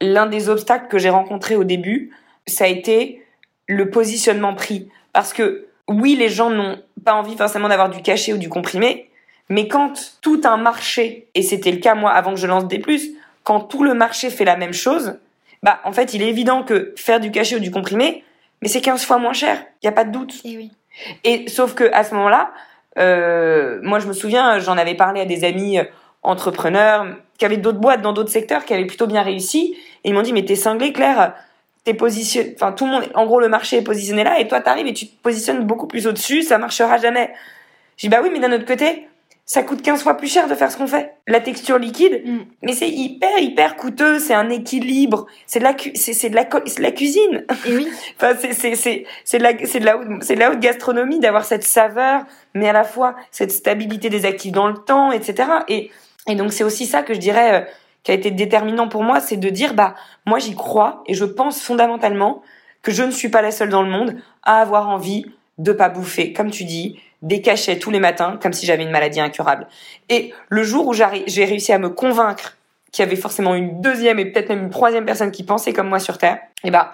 l'un des obstacles que j'ai rencontrés au début, ça a été le positionnement pris. Parce que oui, les gens n'ont pas envie forcément d'avoir du cachet ou du comprimé, mais quand tout un marché, et c'était le cas moi avant que je lance des plus, quand tout le marché fait la même chose, bah en fait il est évident que faire du cachet ou du comprimé, mais c'est 15 fois moins cher, il n'y a pas de doute. Et oui. Et sauf que à ce moment-là, euh, moi, je me souviens, j'en avais parlé à des amis euh, entrepreneurs qui avaient d'autres boîtes dans d'autres secteurs qui avaient plutôt bien réussi. Et ils m'ont dit, mais t'es cinglé, Claire. T'es positionné, enfin, tout le monde, en gros, le marché est positionné là et toi, t'arrives et tu te positionnes beaucoup plus au-dessus, ça marchera jamais. J'ai dit, bah oui, mais d'un autre côté, ça coûte 15 fois plus cher de faire ce qu'on fait. La texture liquide, mm. mais c'est hyper hyper coûteux, c'est un équilibre, c'est de la c'est de la de la cuisine. Et oui. enfin c'est c'est c'est c'est de la c'est de la c'est de la haute gastronomie d'avoir cette saveur, mais à la fois cette stabilité des actifs dans le temps, etc. Et et donc c'est aussi ça que je dirais euh, qui a été déterminant pour moi, c'est de dire bah moi j'y crois et je pense fondamentalement que je ne suis pas la seule dans le monde à avoir envie de pas bouffer, comme tu dis, des cachets tous les matins, comme si j'avais une maladie incurable. Et le jour où j'ai réussi à me convaincre qu'il y avait forcément une deuxième et peut-être même une troisième personne qui pensait comme moi sur Terre, et bah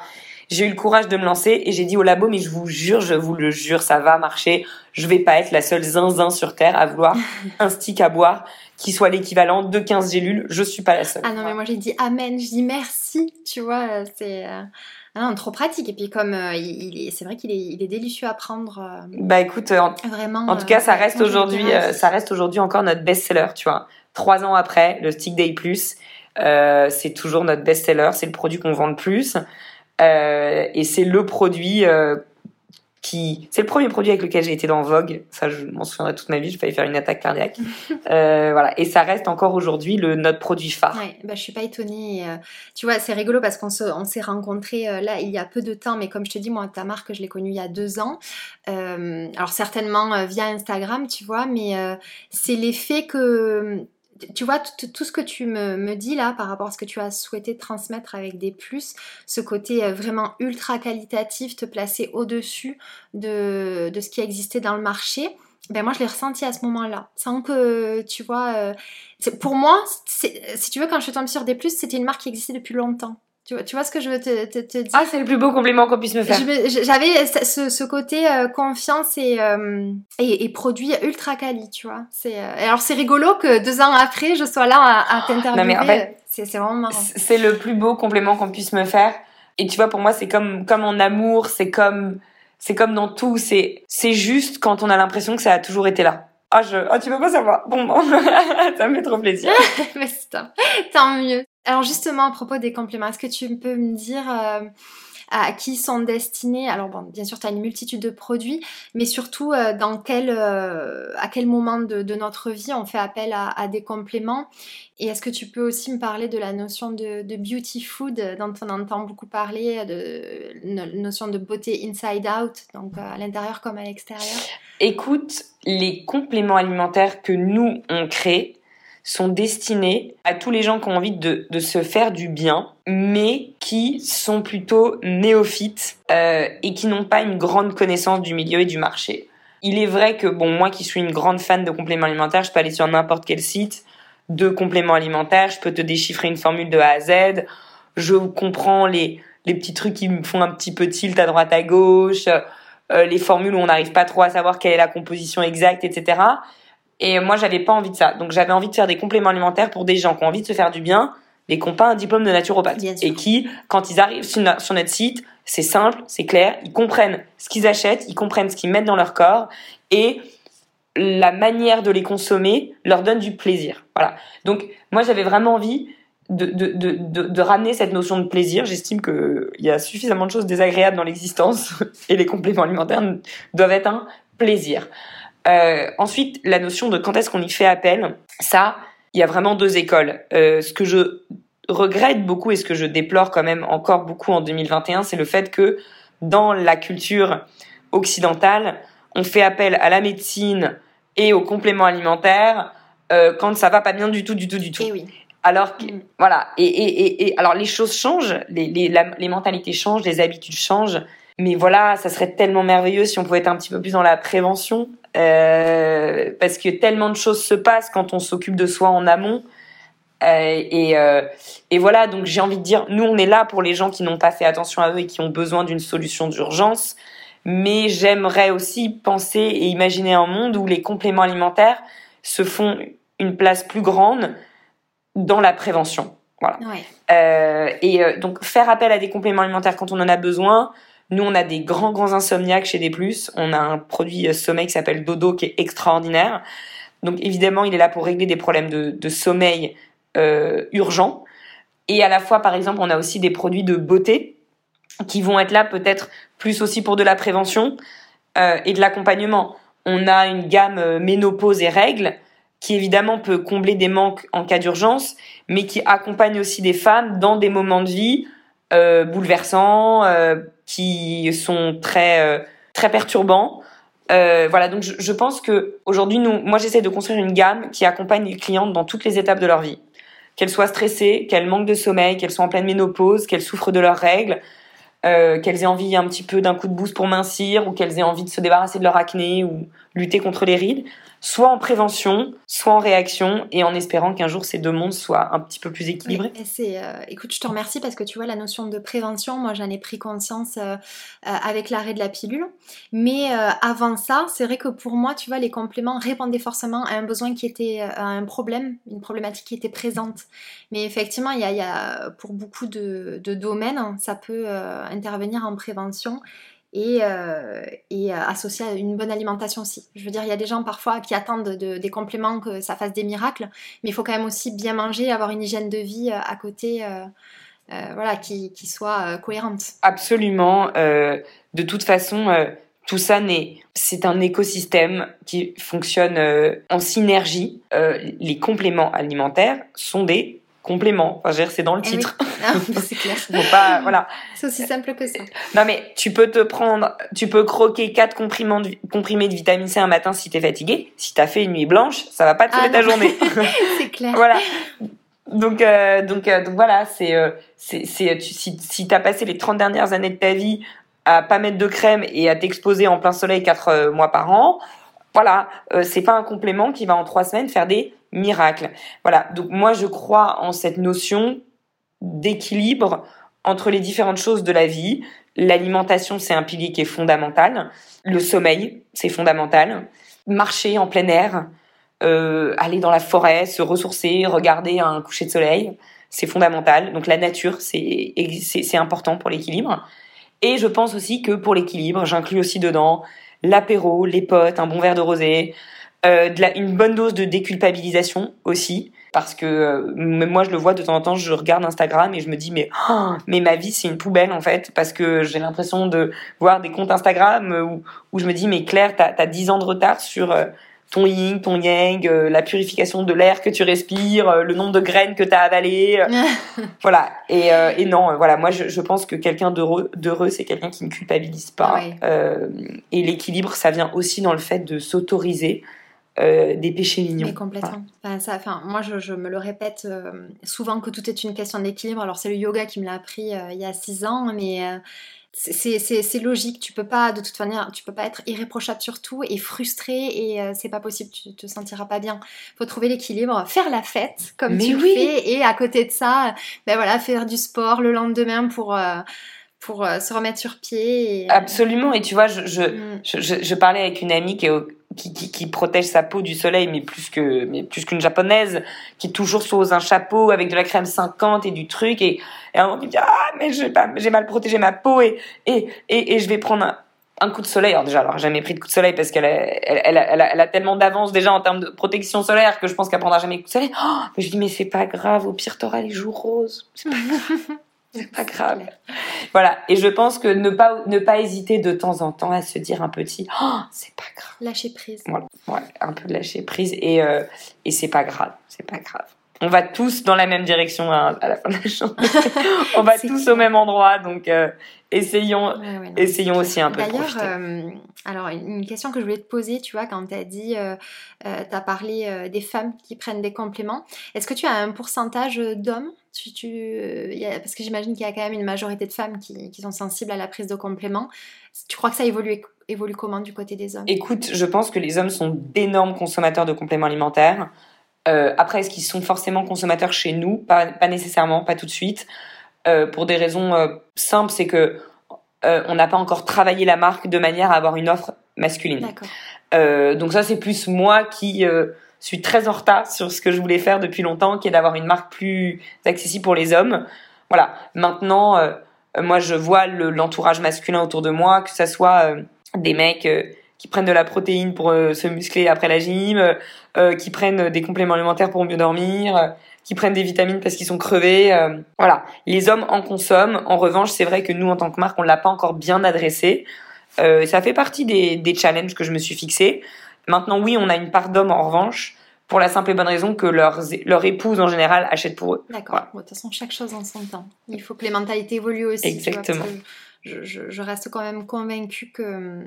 j'ai eu le courage de me lancer et j'ai dit au labo mais je vous jure, je vous le jure, ça va marcher. Je vais pas être la seule zinzin sur terre à vouloir un stick à boire qui soit l'équivalent de 15 gélules. Je suis pas la seule. Ah non mais moi j'ai dit amen, je dis merci, tu vois, c'est euh, trop pratique et puis comme euh, il, c'est vrai qu'il est, il est délicieux à prendre. Euh, bah écoute, en, vraiment. En tout cas, ça reste aujourd'hui, ça reste aujourd'hui encore notre best-seller, tu vois. Trois ans après, le Stick Day Plus, c'est toujours notre best-seller, c'est le produit qu'on vend le plus. Euh, et c'est le produit euh, qui, c'est le premier produit avec lequel j'ai été dans Vogue. Ça, je m'en souviendrai toute ma vie. J'ai failli faire une attaque cardiaque. euh, voilà. Et ça reste encore aujourd'hui le notre produit phare. Ouais, bah, je suis pas étonnée. Euh, tu vois, c'est rigolo parce qu'on se, on s'est rencontrés là il y a peu de temps, mais comme je te dis, moi, ta marque, je l'ai connue il y a deux ans. alors certainement via Instagram, tu vois, mais c'est l'effet que tu vois, tout, ce que tu me, dis là par rapport à ce que tu as souhaité transmettre avec des plus, ce côté euh, vraiment ultra qualitatif, te placer au-dessus de, ce qui existait dans le marché, ben moi je l'ai ressenti à ce moment-là. Sans que, tu vois, euh, pour moi, si tu veux, quand je suis tombée sur des plus, c'était une marque qui existait depuis longtemps. Tu vois, tu vois ce que je veux te, te, dire? Ah, c'est le plus beau compliment qu'on puisse me faire. J'avais ce, ce, côté euh, confiance et, euh, et, et, produit ultra quali, tu vois. C'est euh, alors c'est rigolo que deux ans après, je sois là à, à t'interviewer. En fait, c'est vraiment marrant. C'est le plus beau compliment qu'on puisse me faire. Et tu vois, pour moi, c'est comme comme en amour, c'est comme c'est comme dans tout. C'est c'est juste quand on a l'impression que ça a toujours été là. Ah, je... oh, tu veux pas savoir? Bon, bon. ça me fait trop plaisir. Mais c'est tant mieux. Alors justement, à propos des compléments, est-ce que tu peux me dire euh, à qui sont destinés? Alors bon, bien sûr, tu as une multitude de produits, mais surtout euh, dans euh, à quel moment de, notre vie on fait appel à, des compléments? Et est-ce que tu peux aussi me parler de la notion de, beauty food dont on entend beaucoup parler, de notion de beauté inside out, donc à l'intérieur comme à l'extérieur? Écoute, les compléments alimentaires que nous on crée, sont destinés à tous les gens qui ont envie de, de se faire du bien, mais qui sont plutôt néophytes euh, et qui n'ont pas une grande connaissance du milieu et du marché. Il est vrai que, bon, moi qui suis une grande fan de compléments alimentaires, je peux aller sur n'importe quel site de compléments alimentaires, je peux te déchiffrer une formule de A à Z, je comprends les, les petits trucs qui me font un petit peu tilt à droite à gauche, euh, les formules où on n'arrive pas trop à savoir quelle est la composition exacte, etc. Et moi, j'avais pas envie de ça. Donc, j'avais envie de faire des compléments alimentaires pour des gens qui ont envie de se faire du bien, mais qui n'ont pas un diplôme de naturopathe. Et qui, quand ils arrivent sur, notre site, c'est simple, c'est clair, ils comprennent ce qu'ils achètent, ils comprennent ce qu'ils mettent dans leur corps, et la manière de les consommer leur donne du plaisir. Voilà. Donc, moi, j'avais vraiment envie de, de, de, de, ramener cette notion de plaisir. J'estime qu'il y a suffisamment de choses désagréables dans l'existence, et les compléments alimentaires doivent être un plaisir. Euh, ensuite, la notion de quand est-ce qu'on y fait appel, ça, il y a vraiment deux écoles. Euh, ce que je regrette beaucoup et ce que je déplore quand même encore beaucoup en 2021, c'est le fait que dans la culture occidentale, on fait appel à la médecine et aux compléments alimentaires euh, quand ça va pas bien du tout, du tout, du tout. Et eh oui. Alors que, mm. voilà. Et, et, et, alors les choses changent, les, les, les mentalités changent, les habitudes changent. Mais voilà, ça serait tellement merveilleux si on pouvait être un petit peu plus dans la prévention, euh, parce que tellement de choses se passent quand on s'occupe de soi en amont. Euh, et, euh, et voilà, donc j'ai envie de dire, nous on est là pour les gens qui n'ont pas fait attention à eux et qui ont besoin d'une solution d'urgence. Mais j'aimerais aussi penser et imaginer un monde où les compléments alimentaires se font une place plus grande dans la prévention. Voilà. Et donc faire appel à des compléments alimentaires quand on en a besoin, nous, on a des grands, grands insomniaques chez des plus. On a un produit euh, sommeil qui s'appelle Dodo qui est extraordinaire. Donc, évidemment, il est là pour régler des problèmes de, sommeil euh, urgents. Et à la fois, par exemple, on a aussi des produits de beauté qui vont être là peut-être plus aussi pour de la prévention euh, et de l'accompagnement. On a une gamme ménopause et règles qui évidemment peut combler des manques en cas d'urgence, mais qui accompagne aussi des femmes dans des moments de vie euh, bouleversants, euh, qui sont très euh, très perturbants. Voilà, donc je, pense que aujourd'hui, nous, moi, j'essaie de construire une gamme qui accompagne les clientes dans toutes les étapes de leur vie, qu'elles soient stressées, qu'elles manquent de sommeil, qu'elles soient en pleine ménopause, qu'elles souffrent de leurs règles, qu'elles aient envie un petit peu d'un coup de boost pour mincir, ou qu'elles aient envie de se débarrasser de leur acné ou lutter contre les rides. Soit en prévention, soit en réaction, et en espérant qu'un jour ces deux mondes soient un petit peu plus équilibrés. c'est, euh, écoute, je te remercie parce que tu vois la notion de prévention, moi j'en ai pris conscience euh, euh, avec l'arrêt de la pilule. Mais avant ça, c'est vrai que pour moi, tu vois, les compléments répondaient forcément à un besoin qui était, à un problème, une problématique qui était présente. Mais effectivement, il y a, pour beaucoup de, de domaines, ça peut intervenir en prévention et, euh, et euh, associé à une bonne alimentation aussi. Je veux dire, il y a des gens parfois qui attendent des compléments que ça fasse des miracles, mais il faut quand même aussi bien manger, avoir une hygiène de vie euh, à côté. voilà, qui, qui, soit cohérente. Absolument. de toute façon, tout ça n'est, c'est un écosystème qui fonctionne en synergie. les compléments alimentaires sont des complément. Enfin, c'est dans le eh titre. Ah, c'est clair. pas, voilà. C'est aussi simple que ça. Non, mais tu peux te prendre, tu peux croquer quatre comprimés de, comprimés de vitamine C un matin si t'es fatigué. Si t'as fait une nuit blanche, ça va pas te ah ta journée. c'est clair. voilà. Donc, euh, donc, euh, donc voilà, c'est, euh, c'est, c'est, si, si t'as passé les 30 dernières années de ta vie à pas mettre de crème et à t'exposer en plein soleil quatre mois par an, voilà, c'est pas un complément qui va en trois semaines faire des miracle. Voilà, donc moi je crois en cette notion d'équilibre entre les différentes choses de la vie. L'alimentation, c'est un pilier qui est fondamental. Le sommeil, c'est fondamental. Marcher en plein air, euh, aller dans la forêt, se ressourcer, regarder un coucher de soleil, c'est fondamental. Donc la nature, c'est important pour l'équilibre. Et je pense aussi que pour l'équilibre, j'inclus aussi dedans l'apéro, les potes, un bon verre de rosé, euh, de la, une bonne dose de déculpabilisation aussi parce que euh, moi je le vois de temps en temps je regarde Instagram et je me dis mais oh, mais ma vie c'est une poubelle en fait parce que j'ai l'impression de voir des comptes Instagram où, où je me dis mais Claire t'as as 10 ans de retard sur euh, ton yin, ton yang, euh, la purification de l'air que tu respires, le nombre de graines que tu as avalées. voilà. Et, et non, voilà, moi je, je pense que quelqu'un d'heureux, d'heureux c'est quelqu'un qui ne culpabilise pas. et l'équilibre, ça vient aussi dans le fait de s'autoriser euh, des péchés mignons. Mais complètement. Enfin, ça, enfin, moi, je, me le répète euh, souvent que tout est une question d'équilibre. Alors, c'est le yoga qui me l'a appris euh, il y a six ans, mais c'est logique. Tu peux pas, de toute manière, tu peux pas être irréprochable sur tout et frustré et c'est pas possible. Tu te sentiras pas bien. Faut trouver l'équilibre, faire la fête comme tu oui. fais et à côté de ça, ben voilà, faire du sport le lendemain pour pour se remettre sur pied. Absolument. Et tu vois, je, je, mm. je, je, parlais avec une amie qui est au, qui, qui, qui, protège sa peau du soleil, mais plus que mais plus qu'une japonaise, qui toujours sous un chapeau avec de la crème 50 et du truc, et, et un moment il dit ah mais j'ai mal protégé ma peau et et et, je vais prendre un, coup de soleil. Alors déjà, alors jamais pris de coup de soleil parce qu'elle a, elle, elle a tellement d'avance déjà en termes de protection solaire que je pense qu'elle prendra jamais de coup de soleil. Oh, mais je dis mais c'est pas grave, au pire t'auras les joues roses. C'est pas grave. Voilà. Et je pense que ne pas, ne pas hésiter de temps en temps à se dire un petit, oh, c'est pas grave. Lâcher prise. Voilà. Ouais, un peu de lâcher prise et, euh, et c'est pas grave. C'est pas grave. On va tous dans la même direction à, la fin de la journée. On va tous au même endroit. Donc, euh, essayons, essayons aussi un peu de profiter. Euh, alors, une question que je voulais te poser, tu vois, quand tu as dit, euh, euh tu as parlé euh, des femmes qui prennent des compléments, est-ce que tu as un pourcentage d'hommes? Tu, tu, y a, Parce que j'imagine qu'il y a quand même une majorité de femmes qui, qui, sont sensibles à la prise de compléments. Tu crois que ça évolue, évolue comment du côté des hommes? Écoute, je pense que les hommes sont d'énormes consommateurs de compléments alimentaires. Euh, après, est-ce qu'ils sont forcément consommateurs chez nous? Pas, pas, nécessairement, pas tout de suite. Euh, pour des raisons euh, simples, c'est que euh, on n'a pas encore travaillé la marque de manière à avoir une offre masculine. donc ça, c'est plus moi qui suis très en retard sur ce que je voulais faire depuis longtemps, qui est d'avoir une marque plus accessible pour les hommes. Voilà. Maintenant, moi, je vois l'entourage masculin autour de moi, que ça soit des mecs qui prennent de la protéine pour se muscler après la gym, qui prennent des compléments alimentaires pour mieux dormir, qui prennent des vitamines parce qu'ils sont crevés. Euh, voilà, les hommes en consomment. En revanche, c'est vrai que nous, en tant que marque, on l'a pas encore bien adressé. Euh, ça fait partie des, des challenges que je me suis fixé. Maintenant, oui, on a une part d'hommes en revanche, pour la simple et bonne raison que leurs, leur épouse en général achète pour eux. D'accord. De toute façon, chaque chose en son temps. Il faut que les mentalités évoluent aussi. Exactement. je, je, je, reste quand même convaincue que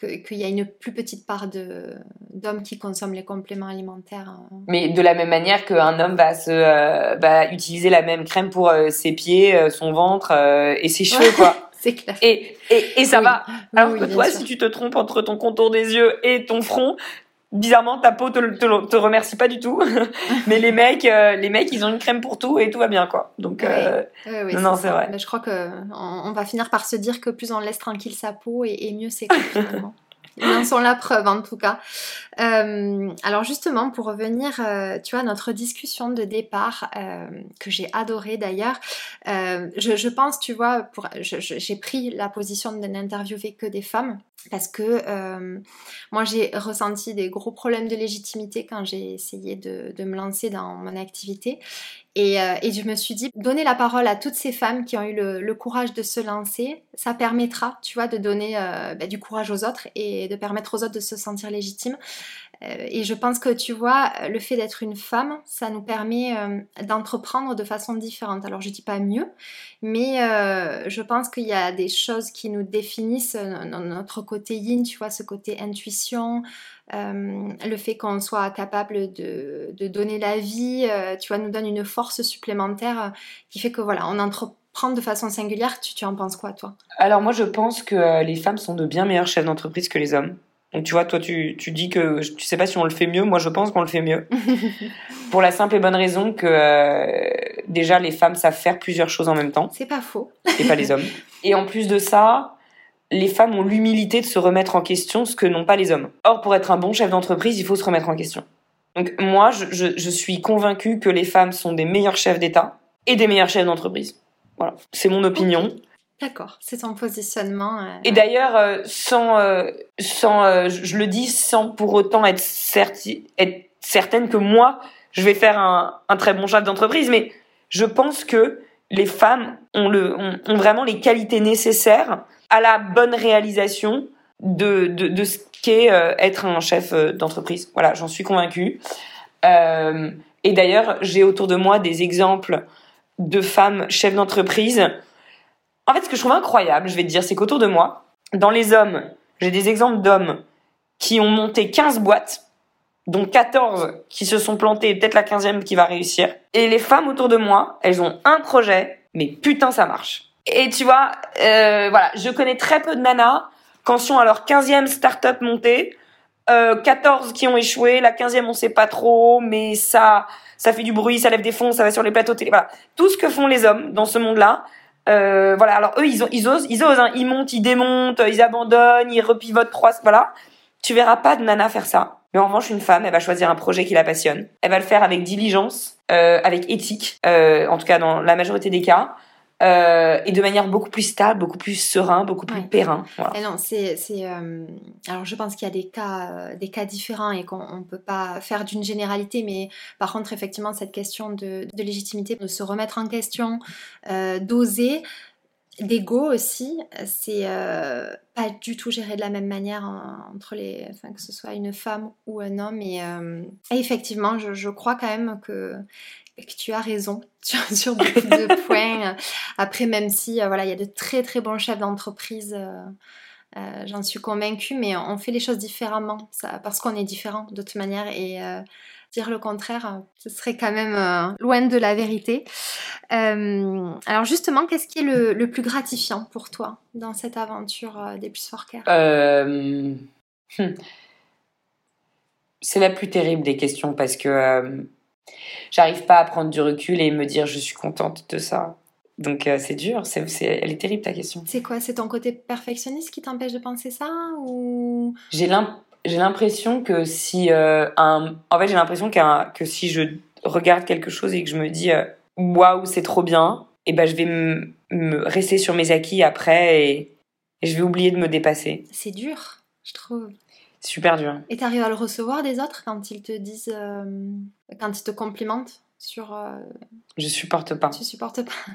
qu'il y a une plus petite part d'hommes qui consomment les compléments alimentaires. Hein. Mais de la même manière qu'un homme va, se, euh, utiliser la même crème pour euh, ses pieds, euh, son ventre et ses cheveux, quoi. C'est clair. Et, et, et ça va. Alors que toi, si tu te trompes entre ton contour des yeux et ton front, bizarrement ta peau te, te, te remercie pas du tout. Mais les mecs euh, les mecs ils ont une crème pour tout et tout va bien quoi. Donc euh, non, c'est vrai. Mais je crois que on, va finir par se dire que plus on laisse tranquille sa peau et, mieux c'est finalement ils en sont la preuve en tout cas. Euh, alors justement, pour revenir, euh, tu vois, notre discussion de départ, euh, que j'ai adoré d'ailleurs, je, pense, tu vois, pour, j'ai pris la position de n'interviewer que des femmes parce que moi j'ai ressenti des gros problèmes de légitimité quand j'ai essayé de, me lancer dans mon activité euh, et, je me suis dit, donner la parole à toutes ces femmes qui ont eu le, courage de se lancer, ça permettra, tu vois, de donner euh, bah, du courage aux autres et de permettre aux autres de se sentir légitimes. Euh, et je pense que, tu vois, le fait d'être une femme, ça nous permet d'entreprendre de façon différente. Alors, je dis pas mieux, mais je pense qu'il y a des choses qui nous définissent, notre côté yin, tu vois, ce côté intuition, euh, le fait qu'on soit capable de, donner la vie, euh, tu vois, nous donne une force supplémentaire euh, qui fait que voilà, on entreprend de façon singulière. Tu, tu en penses quoi, toi? Alors moi, je pense que les femmes sont de bien meilleurs chefs d'entreprise que les hommes. Donc tu vois, toi, tu, tu, dis que tu sais pas si on le fait mieux. Moi, je pense qu'on le fait mieux. Pour la simple et bonne raison que déjà, les femmes savent faire plusieurs choses en même temps. C'est pas faux. Et pas les hommes. Et en plus de ça, les femmes ont l'humilité de se remettre en question, ce que n'ont pas les hommes. Or, pour être un bon chef d'entreprise, il faut se remettre en question. Donc moi, je, suis convaincue que les femmes sont des meilleurs chefs d'État et des meilleurs chefs d'entreprise. Voilà, c'est mon opinion. D'accord, c'est ton positionnement. Euh, et d'ailleurs, euh, sans, euh, sans je le dis, sans pour autant être, être certaine que moi, je vais faire un, un très bon chef d'entreprise, mais je pense que les femmes ont, le, ont vraiment les qualités nécessaires à la bonne réalisation de, de, ce qu'est euh, être un chef euh, d'entreprise. Voilà, j'en suis convaincue. Euh, et d'ailleurs, j'ai autour de moi des exemples de femmes chefs d'entreprise. En fait, ce que je trouve incroyable, je vais te dire, c'est qu'autour de moi, dans les hommes, j'ai des exemples d'hommes qui ont monté 15 boîtes, dont 14 qui se sont plantés, peut-être la 15e qui va réussir. Et les femmes autour de moi, elles ont un projet, mais putain, ça marche. Et tu vois, euh, voilà, je connais très peu de nanas qui sont à leur 15e start-up montée, euh, 14 qui ont échoué, la 15e on sait pas trop, mais ça ça fait du bruit, ça lève des fonds, ça va sur les plateaux télé, voilà. Tout ce que font les hommes dans ce monde-là, euh, voilà, alors eux ils, ont, osent, ils osent, hein. ils montent, ils démontent, ils abandonnent, ils repivotent trois, voilà. Tu verras pas de nana faire ça. Mais en revanche, une femme, elle va choisir un projet qui la passionne. Elle va le faire avec diligence, euh, avec éthique, euh, en tout cas dans la majorité des cas. Euh, et de manière beaucoup plus stable, beaucoup plus serein, beaucoup plus périn. Et non, c'est, euh, alors je pense qu'il y a des cas, euh, des cas différents et qu'on ne peut pas faire d'une généralité, mais par contre effectivement cette question de, de légitimité, de se remettre en question, d'oser, d'ego aussi, c'est pas du tout géré de la même manière entre les, enfin, que ce soit une femme ou un homme. Et, et effectivement, je, je, crois quand même que que tu as raison sur, beaucoup de points. Après, même si euh, voilà, il y a de très très bons chefs d'entreprise, euh, euh, j'en suis convaincue, mais on fait les choses différemment, ça, parce qu'on est différent de toute manière. Et dire le contraire, ce serait quand même loin de la vérité. alors justement, qu'est-ce qui est le, plus gratifiant pour toi dans cette aventure des plus forts hmm. C'est la plus terrible des questions parce que j'arrive pas à prendre du recul et me dire je suis contente de ça. Donc euh, c'est dur, c'est, elle est terrible ta question. C'est quoi? C'est ton côté perfectionniste qui t'empêche de penser ça ou? J'ai l'impression que si euh, un, en fait j'ai l'impression que si je regarde quelque chose et que je me dis euh, waouh c'est trop bien, et ben je vais me rester sur mes acquis après et, et je vais oublier de me dépasser. C'est dur, je trouve. Super dur. Et t'arrives à le recevoir des autres quand ils te disent, euh, quand ils te complimentent sur. Euh, je supporte pas. Tu supportes pas.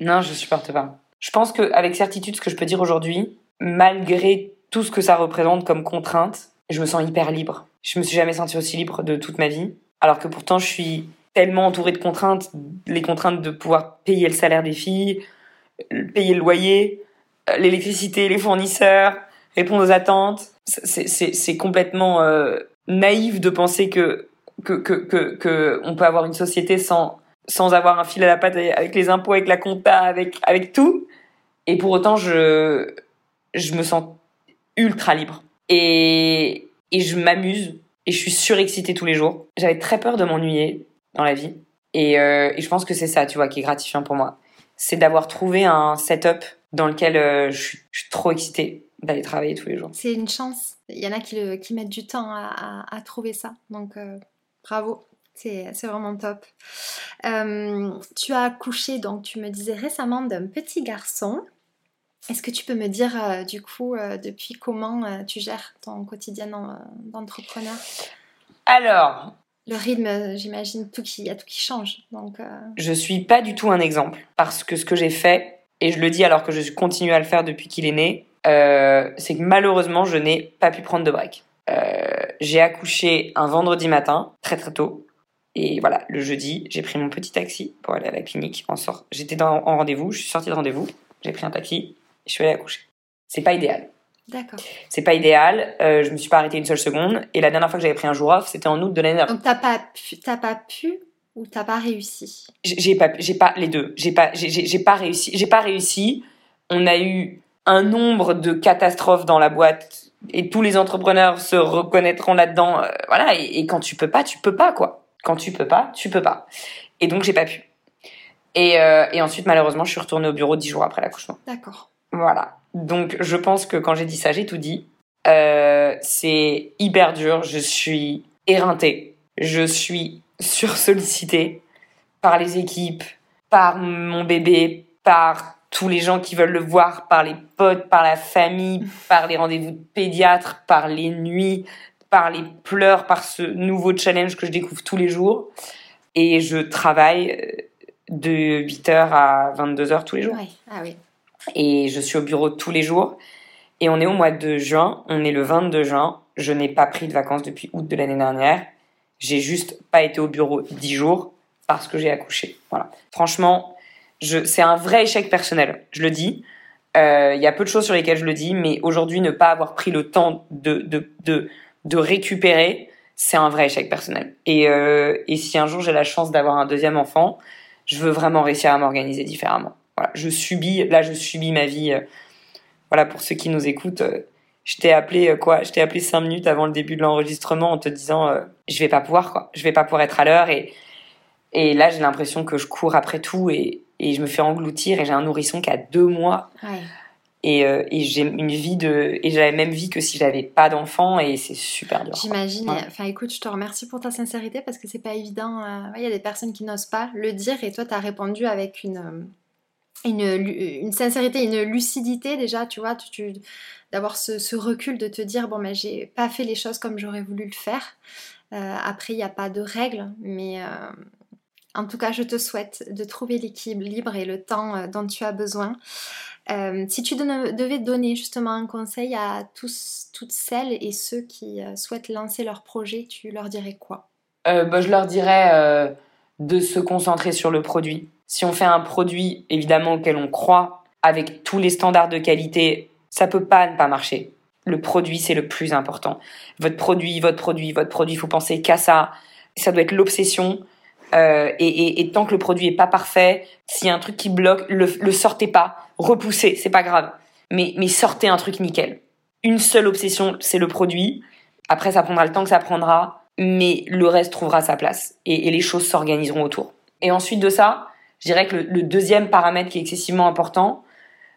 Non, je supporte pas. Je pense qu'avec certitude, ce que je peux dire aujourd'hui, malgré tout ce que ça représente comme contrainte, je me sens hyper libre. Je me suis jamais sentie aussi libre de toute ma vie. Alors que pourtant, je suis tellement entourée de contraintes, les contraintes de pouvoir payer le salaire des filles, payer le loyer, l'électricité, les fournisseurs, répondre aux attentes. C'est complètement euh, naïf de penser que que, que, que, que, peut avoir une société sans, sans avoir un fil à la patte avec les impôts, avec la compta, avec, avec tout. Et pour autant, je, je me sens ultra libre. Et, et je m'amuse et je suis surexcitée tous les jours. J'avais très peur de m'ennuyer dans la vie. Et, euh, et je pense que c'est ça, tu vois, qui est gratifiant pour moi. C'est d'avoir trouvé un setup dans lequel euh, je, je, suis, trop excitée d'aller travailler tous les jours. C'est une chance. Il y en a qui, le, qui mettent du temps à, à, à trouver ça. Donc, euh, bravo. C'est vraiment top. Euh, tu as accouché, donc tu me disais récemment, d'un petit garçon. Est-ce que tu peux me dire euh, du coup euh, depuis comment euh, tu gères ton quotidien d'entrepreneur? Alors. Le rythme, j'imagine, tout qui, il y a tout qui change. Donc, Je suis pas du tout un exemple parce que ce que j'ai fait, et je le dis alors que je continue à le faire depuis qu'il est né, c'est que malheureusement je n'ai pas pu prendre de break. j'ai accouché un vendredi matin, très très tôt. Et voilà, le jeudi, j'ai pris mon petit taxi pour aller à la clinique. En sort... J'étais en rendez-vous, je suis sortie de rendez-vous, j'ai pris un taxi, je suis allée accoucher. C'est pas idéal. D'accord. C'est pas idéal. Euh, je me suis pas arrêtée une seule seconde. Et la dernière fois que j'avais pris un jour off, c'était en août de l'année dernière. Donc t'as pas pu, t'as pas pu ou t'as pas réussi? J'ai pas, j'ai pas les deux. J'ai pas, j'ai pas réussi. J'ai pas réussi. On a eu un nombre de catastrophes dans la boîte et tous les entrepreneurs se reconnaîtront là-dedans. Euh, voilà. Et, et, quand tu peux pas, tu peux pas quoi. Quand tu peux pas, tu peux pas. Et donc j'ai pas pu. Et, euh, et ensuite malheureusement, je suis retournée au bureau dix jours après l'accouchement. D'accord. Voilà. Donc je pense que quand j'ai dit ça, j'ai tout dit. Euh, c'est hyper dur. Je suis éreintée. Je suis sursollicitée par les équipes, par mon bébé, par tous les gens qui veulent le voir, par les potes, par la famille, par les rendez-vous de pédiatre, par les nuits, par les pleurs, par ce nouveau challenge que je découvre tous les jours. Et je travaille de 8h à 22h tous les jours. Ouais. Ah oui et je suis au bureau tous les jours. Et on est au mois de juin, on est le 22 juin. Je n'ai pas pris de vacances depuis août de l'année dernière. J'ai juste pas été au bureau 10 jours parce que j'ai accouché. Voilà. Franchement, c'est un vrai échec personnel, je le dis. Il euh, y a peu de choses sur lesquelles je le dis, mais aujourd'hui, ne pas avoir pris le temps de, de, de, de récupérer, c'est un vrai échec personnel. Et, euh, et si un jour j'ai la chance d'avoir un deuxième enfant, je veux vraiment réussir à m'organiser différemment voilà, je subis, là, je subis ma vie. Euh, voilà, pour ceux qui nous écoutent, je t'ai appelé quoi Je appelé cinq minutes avant le début de l'enregistrement en te disant, je vais pas pouvoir quoi, je vais pas pouvoir être à l'heure et et là, j'ai l'impression que je cours après tout et, et je me fais engloutir et j'ai un nourrisson qui a deux mois. Ouais. Et, euh, et j'ai une vie de et j'avais même vie que si j'avais pas d'enfant et c'est super dur. J'imagine. Ouais. Enfin, écoute, je te remercie pour ta sincérité parce que c'est pas évident. Il y a des personnes qui n'osent pas le dire et toi, tu as répondu avec une une, une, sincérité, une lucidité déjà, tu vois, tu, tu, d'avoir ce, ce, recul de te dire, bon, ben, j'ai pas fait les choses comme j'aurais voulu le faire. Euh, après, il n'y a pas de règles, mais euh, en tout cas, je te souhaite de trouver l'équilibre et le temps euh, dont tu as besoin. Euh, si tu devais donner justement un conseil à toutes celles et ceux qui euh, souhaitent lancer leur projet, tu leur dirais quoi? Bah, Je leur dirais de se concentrer sur le produit si on fait un produit, évidemment, auquel on croit, avec tous les standards de qualité, ça peut pas ne pas marcher. Le produit, c'est le plus important. Votre produit, votre produit, votre produit, il faut penser qu'à ça. Ça doit être l'obsession. Euh, et, tant que le produit est pas parfait, s'il y a un truc qui bloque, le, le sortez pas, repoussez, c'est pas grave. Mais, mais sortez un truc nickel. Une seule obsession, c'est le produit. Après, ça prendra le temps que ça prendra, mais le reste trouvera sa place et, les choses s'organiseront autour. Et ensuite de ça, je dirais que le, le, deuxième paramètre qui est excessivement important,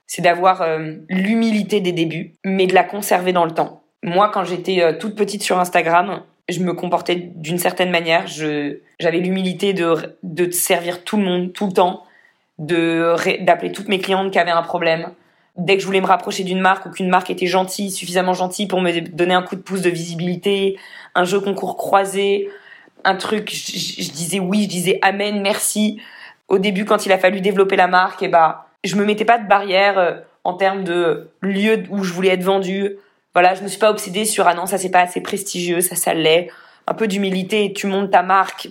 c'est d'avoir euh, l'humilité des débuts, mais de la conserver dans le temps. Moi, quand j'étais euh, toute petite sur Instagram, je me comportais d'une certaine manière. Je, j'avais l'humilité de, de servir tout le monde, tout le temps, de, d'appeler toutes mes clientes qui avaient un problème. Dès que je voulais me rapprocher d'une marque ou qu'une marque était gentille, suffisamment gentille pour me donner un coup de pouce de visibilité, un jeu concours croisé, un truc, je, disais oui, je disais amen, merci au début, quand il a fallu développer la marque, et eh bah, je me mettais pas de barrière euh, en termes de lieu où je voulais être vendue. Voilà, je me suis pas obsédée sur ah non, ça c'est pas assez prestigieux, ça ça l'est. Un peu d'humilité, tu montes ta marque,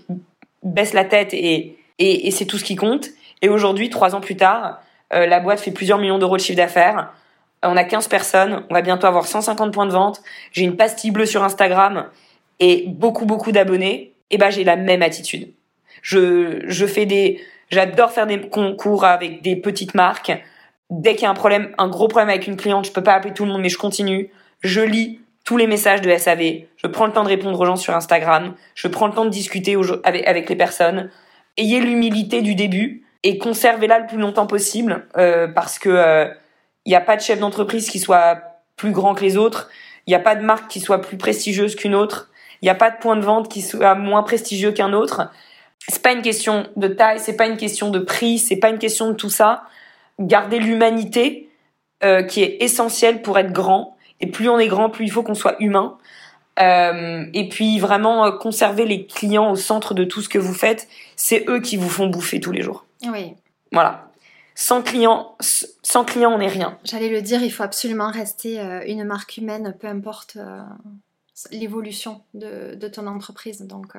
baisse la tête et et, c'est tout ce qui compte. Et aujourd'hui, trois ans plus tard, euh, la boîte fait plusieurs millions d'euros de chiffre d'affaires. On a 15 personnes, on va bientôt avoir 150 points de vente. J'ai une pastille bleue sur Instagram et beaucoup beaucoup d'abonnés. Et ben j'ai la même attitude. Je je fais des J'adore faire des concours avec des petites marques. Dès qu'il y a un problème, un gros problème avec une cliente, je peux pas appeler tout le monde, mais je continue. Je lis tous les messages de SAV, je prends le temps de répondre aux gens sur Instagram, je prends le temps de discuter avec, les personnes. Ayez l'humilité du début et conservez-la le plus longtemps possible euh, parce que il euh, n'y a pas de chef d'entreprise qui soit plus grand que les autres, il n'y a pas de marque qui soit plus prestigieuse qu'une autre, il n'y a pas de point de vente qui soit moins prestigieux qu'un autre. C'est pas une question de taille, c'est pas une question de prix, c'est pas une question de tout ça. Gardez l'humanité euh, qui est essentielle pour être grand et plus on est grand, plus il faut qu'on soit humain. Euh, et puis vraiment euh, conserver les clients au centre de tout ce que vous faites. C'est eux qui vous font bouffer tous les jours. Oui. Voilà. Sans clients, sans clients, on n'est rien. J'allais le dire, il faut absolument rester euh, une marque humaine, peu importe l'évolution de, de, ton entreprise. Donc.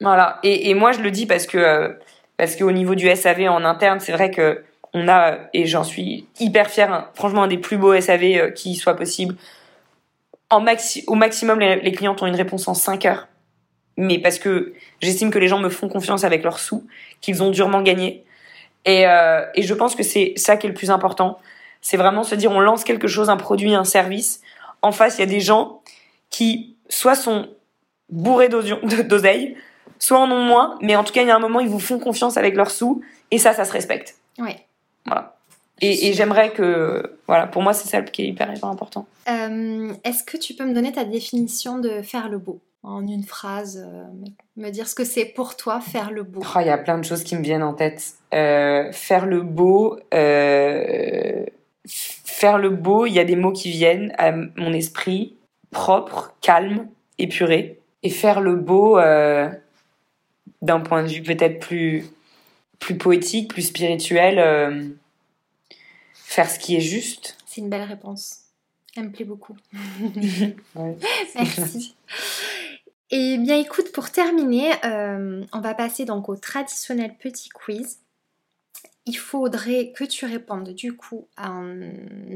Voilà. Et, et, moi, je le dis parce que parce qu'au niveau du SAV en interne, c'est vrai que on a, et j'en suis hyper fière, franchement un des plus beaux SAV qui soit possible au maximum, les, clients ont une réponse en 5 heures. Mais parce que j'estime que les gens me font confiance avec leurs sous, qu'ils ont durement gagné. Et, euh, et je pense que c'est ça qui est le plus important. C'est vraiment se dire, on lance quelque chose, un produit, un service. En face, il y a des gens qui soit sont bourrés d'oseille, soit en ont moins, mais en tout cas, il y a un moment, ils vous font confiance avec leurs sous, et ça, ça se respecte. Oui. Voilà. Et, j'aimerais que, voilà, pour moi, c'est ça qui est hyper, hyper important. Euh, est-ce que tu peux me donner ta définition de faire le beau? En une phrase, euh, me dire ce que c'est pour toi faire le beau oh, Il y a plein de choses qui me viennent en tête. Euh, faire le beau, faire le beau, il y a des mots qui viennent à mon esprit propre, calme, épuré. Et faire le beau, d'un point de vue peut-être plus, plus poétique, plus spirituel faire ce qui est juste. C'est une belle réponse. Elle me plaît beaucoup. Merci. Et bien écoute, pour terminer, euh, on va passer donc au traditionnel petit quiz. Il faudrait que tu répondes du coup en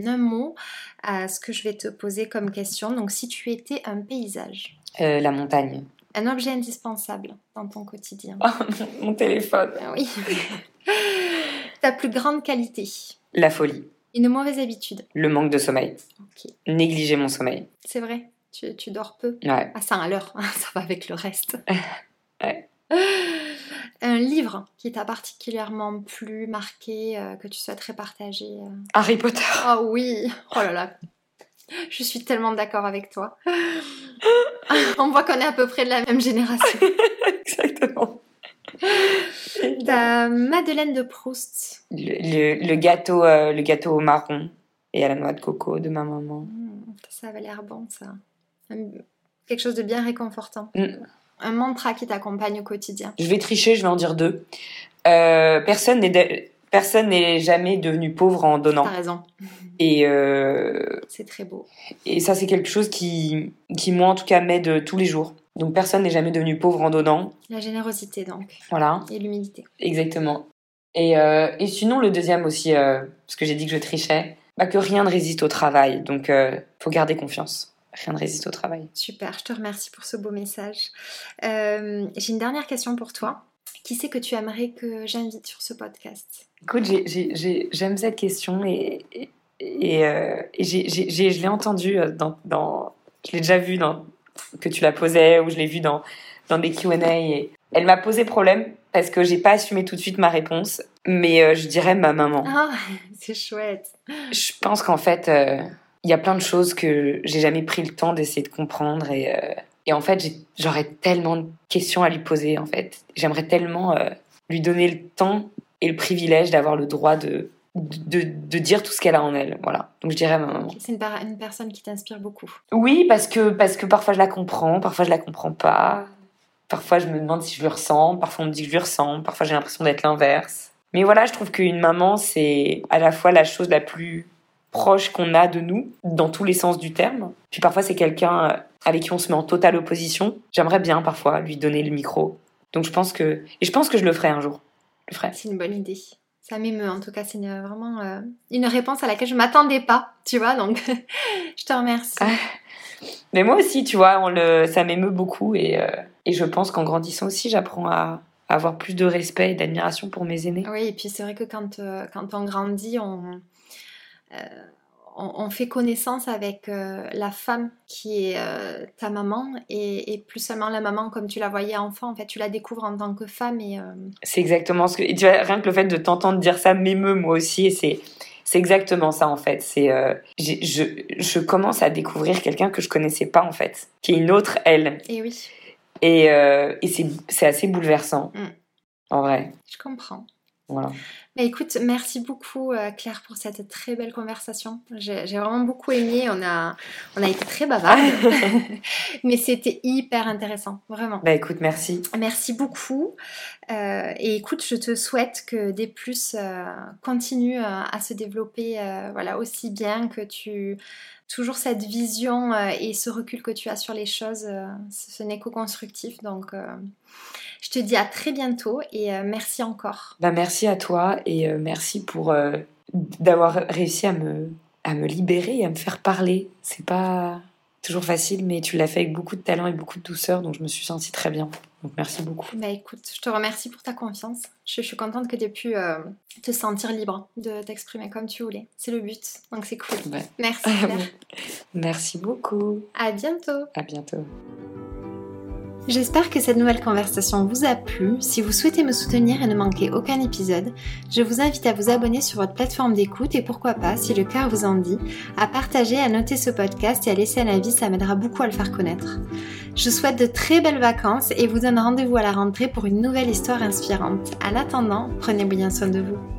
un mot à ce que je vais te poser comme question. Donc si tu étais un paysage. Euh, la montagne. Un objet indispensable dans ton quotidien. mon téléphone. Ah oui. Ta plus grande qualité. La folie. Une mauvaise habitude. Le manque de sommeil. Négliger mon sommeil. C'est vrai. Tu, tu, dors peu. Ouais. Ah, ça à l'heure. ça va avec le reste. ouais. Un livre qui t'a particulièrement plu, marqué, euh, que tu souhaiterais partager euh Harry Potter. Oh oui. Oh là là. Je suis tellement d'accord avec toi. On voit qu'on est à peu près de la même génération. Exactement. Ta Madeleine de Proust. Le, gâteau, euh, le gâteau marron et à la noix de coco de ma maman. Mmh, ça avait l'air bon, ça. Quelque chose de bien réconfortant. Mmh. Un mantra qui t'accompagne au quotidien. Je vais tricher, je vais en dire deux. Euh, personne n'est personne n'est jamais devenu pauvre en donnant. T'as raison. Et euh, c'est très beau. Et ça, c'est quelque chose qui, qui moi en tout cas m'aide tous les jours. Donc personne n'est jamais devenu pauvre en donnant. La générosité donc. Voilà. Et l'humilité. Exactement. Et, euh, et, sinon le deuxième aussi, euh, parce que j'ai dit que je trichais, bah, que rien ne résiste au travail. Donc euh, faut garder confiance. Rien ne résiste au travail. Super, je te remercie pour ce beau message. Euh, j'ai une dernière question pour toi. Qui c'est que tu aimerais que j'invite sur ce podcast? Écoute, j'aime cette question et, et, et, et je l'ai entendu dans, dans, je l'ai déjà vu dans que tu la posais ou je l'ai vu dans, dans des Q&A et elle m'a posé problème parce que j'ai pas assumé tout de suite ma réponse, mais euh, je dirais ma maman. Ah, c'est chouette. Je pense qu'en fait, euh, il y a plein de choses que j'ai jamais pris le temps d'essayer de comprendre et, euh, et en fait, j'aurais tellement de questions à lui poser en fait. J'aimerais tellement lui donner le temps et le privilège d'avoir le droit de de, de, dire tout ce qu'elle a en elle. Voilà. Donc je dirais ma maman. C'est une, une, personne qui t'inspire beaucoup. Oui, parce que, parce que parfois je la comprends, parfois je la comprends pas. Parfois je me demande si je lui ressemble, parfois on me dit que je lui ressemble, parfois j'ai l'impression d'être l'inverse. Mais voilà, je trouve qu'une maman, c'est à la fois la chose la plus proche qu'on a de nous, dans tous les sens du terme. Puis parfois c'est quelqu'un euh, avec qui on se met en totale opposition. J'aimerais bien parfois lui donner le micro. Donc je pense que... Et je pense que je le ferai un jour. Je le ferai. C'est une bonne idée ça m'émeut en tout cas. C'est vraiment euh, une réponse à laquelle je m'attendais pas, tu vois. Donc, je te remercie. Ah. Mais moi aussi, tu vois, on le, ça m'émeut beaucoup et, euh, et je pense qu'en grandissant aussi, j'apprends à, avoir plus de respect et d'admiration pour mes aînés. Oui, et puis c'est vrai que quand, euh, quand on grandit, on, on, fait connaissance avec euh, la femme qui est euh, ta maman et, plus seulement la maman comme tu la voyais enfant. En fait, tu la découvres en tant que femme et. C'est exactement ce que. tu vois, rien que le fait de t'entendre dire ça m'émeut moi aussi et c'est. C'est exactement ça en fait. C'est je, je, commence à découvrir quelqu'un que je connaissais pas en fait, qui est une autre elle. Et oui. Et, et c'est assez bouleversant. Mm. En vrai. Je comprends. Voilà. Mais écoute, merci beaucoup euh, Claire pour cette très belle conversation. J'ai vraiment beaucoup aimé. On a, on a été très bavardes, mais c'était hyper intéressant, vraiment. Bah écoute, merci. Merci beaucoup. Euh, et écoute, je te souhaite que des plus euh, continuent à se développer, voilà, aussi bien que tu toujours cette vision et ce recul que tu as sur les choses. ce n'est qu'au constructif, donc. Je te dis à très bientôt et euh, merci encore. Bah, merci à toi et euh, merci pour euh, d'avoir réussi à me, à me libérer et à me faire parler. C'est pas toujours facile, mais tu l'as fait avec beaucoup de talent et beaucoup de douceur, donc je me suis sentie très bien. Donc merci beaucoup. Bah écoute, je te remercie pour ta confiance. Je, suis contente que tu aies pu te sentir libre de t'exprimer comme tu voulais. C'est le but, donc c'est cool. Merci. merci beaucoup. À bientôt. À bientôt. J'espère que cette nouvelle conversation vous a plu. Si vous souhaitez me soutenir et ne manquer aucun épisode, je vous invite à vous abonner sur votre plateforme d'écoute et pourquoi pas, si le cœur vous en dit, à partager, à noter ce podcast et à laisser un avis, ça m'aidera beaucoup à le faire connaître. Je vous souhaite de très belles vacances et vous donne rendez-vous à la rentrée pour une nouvelle histoire inspirante. En attendant, prenez bien soin de vous.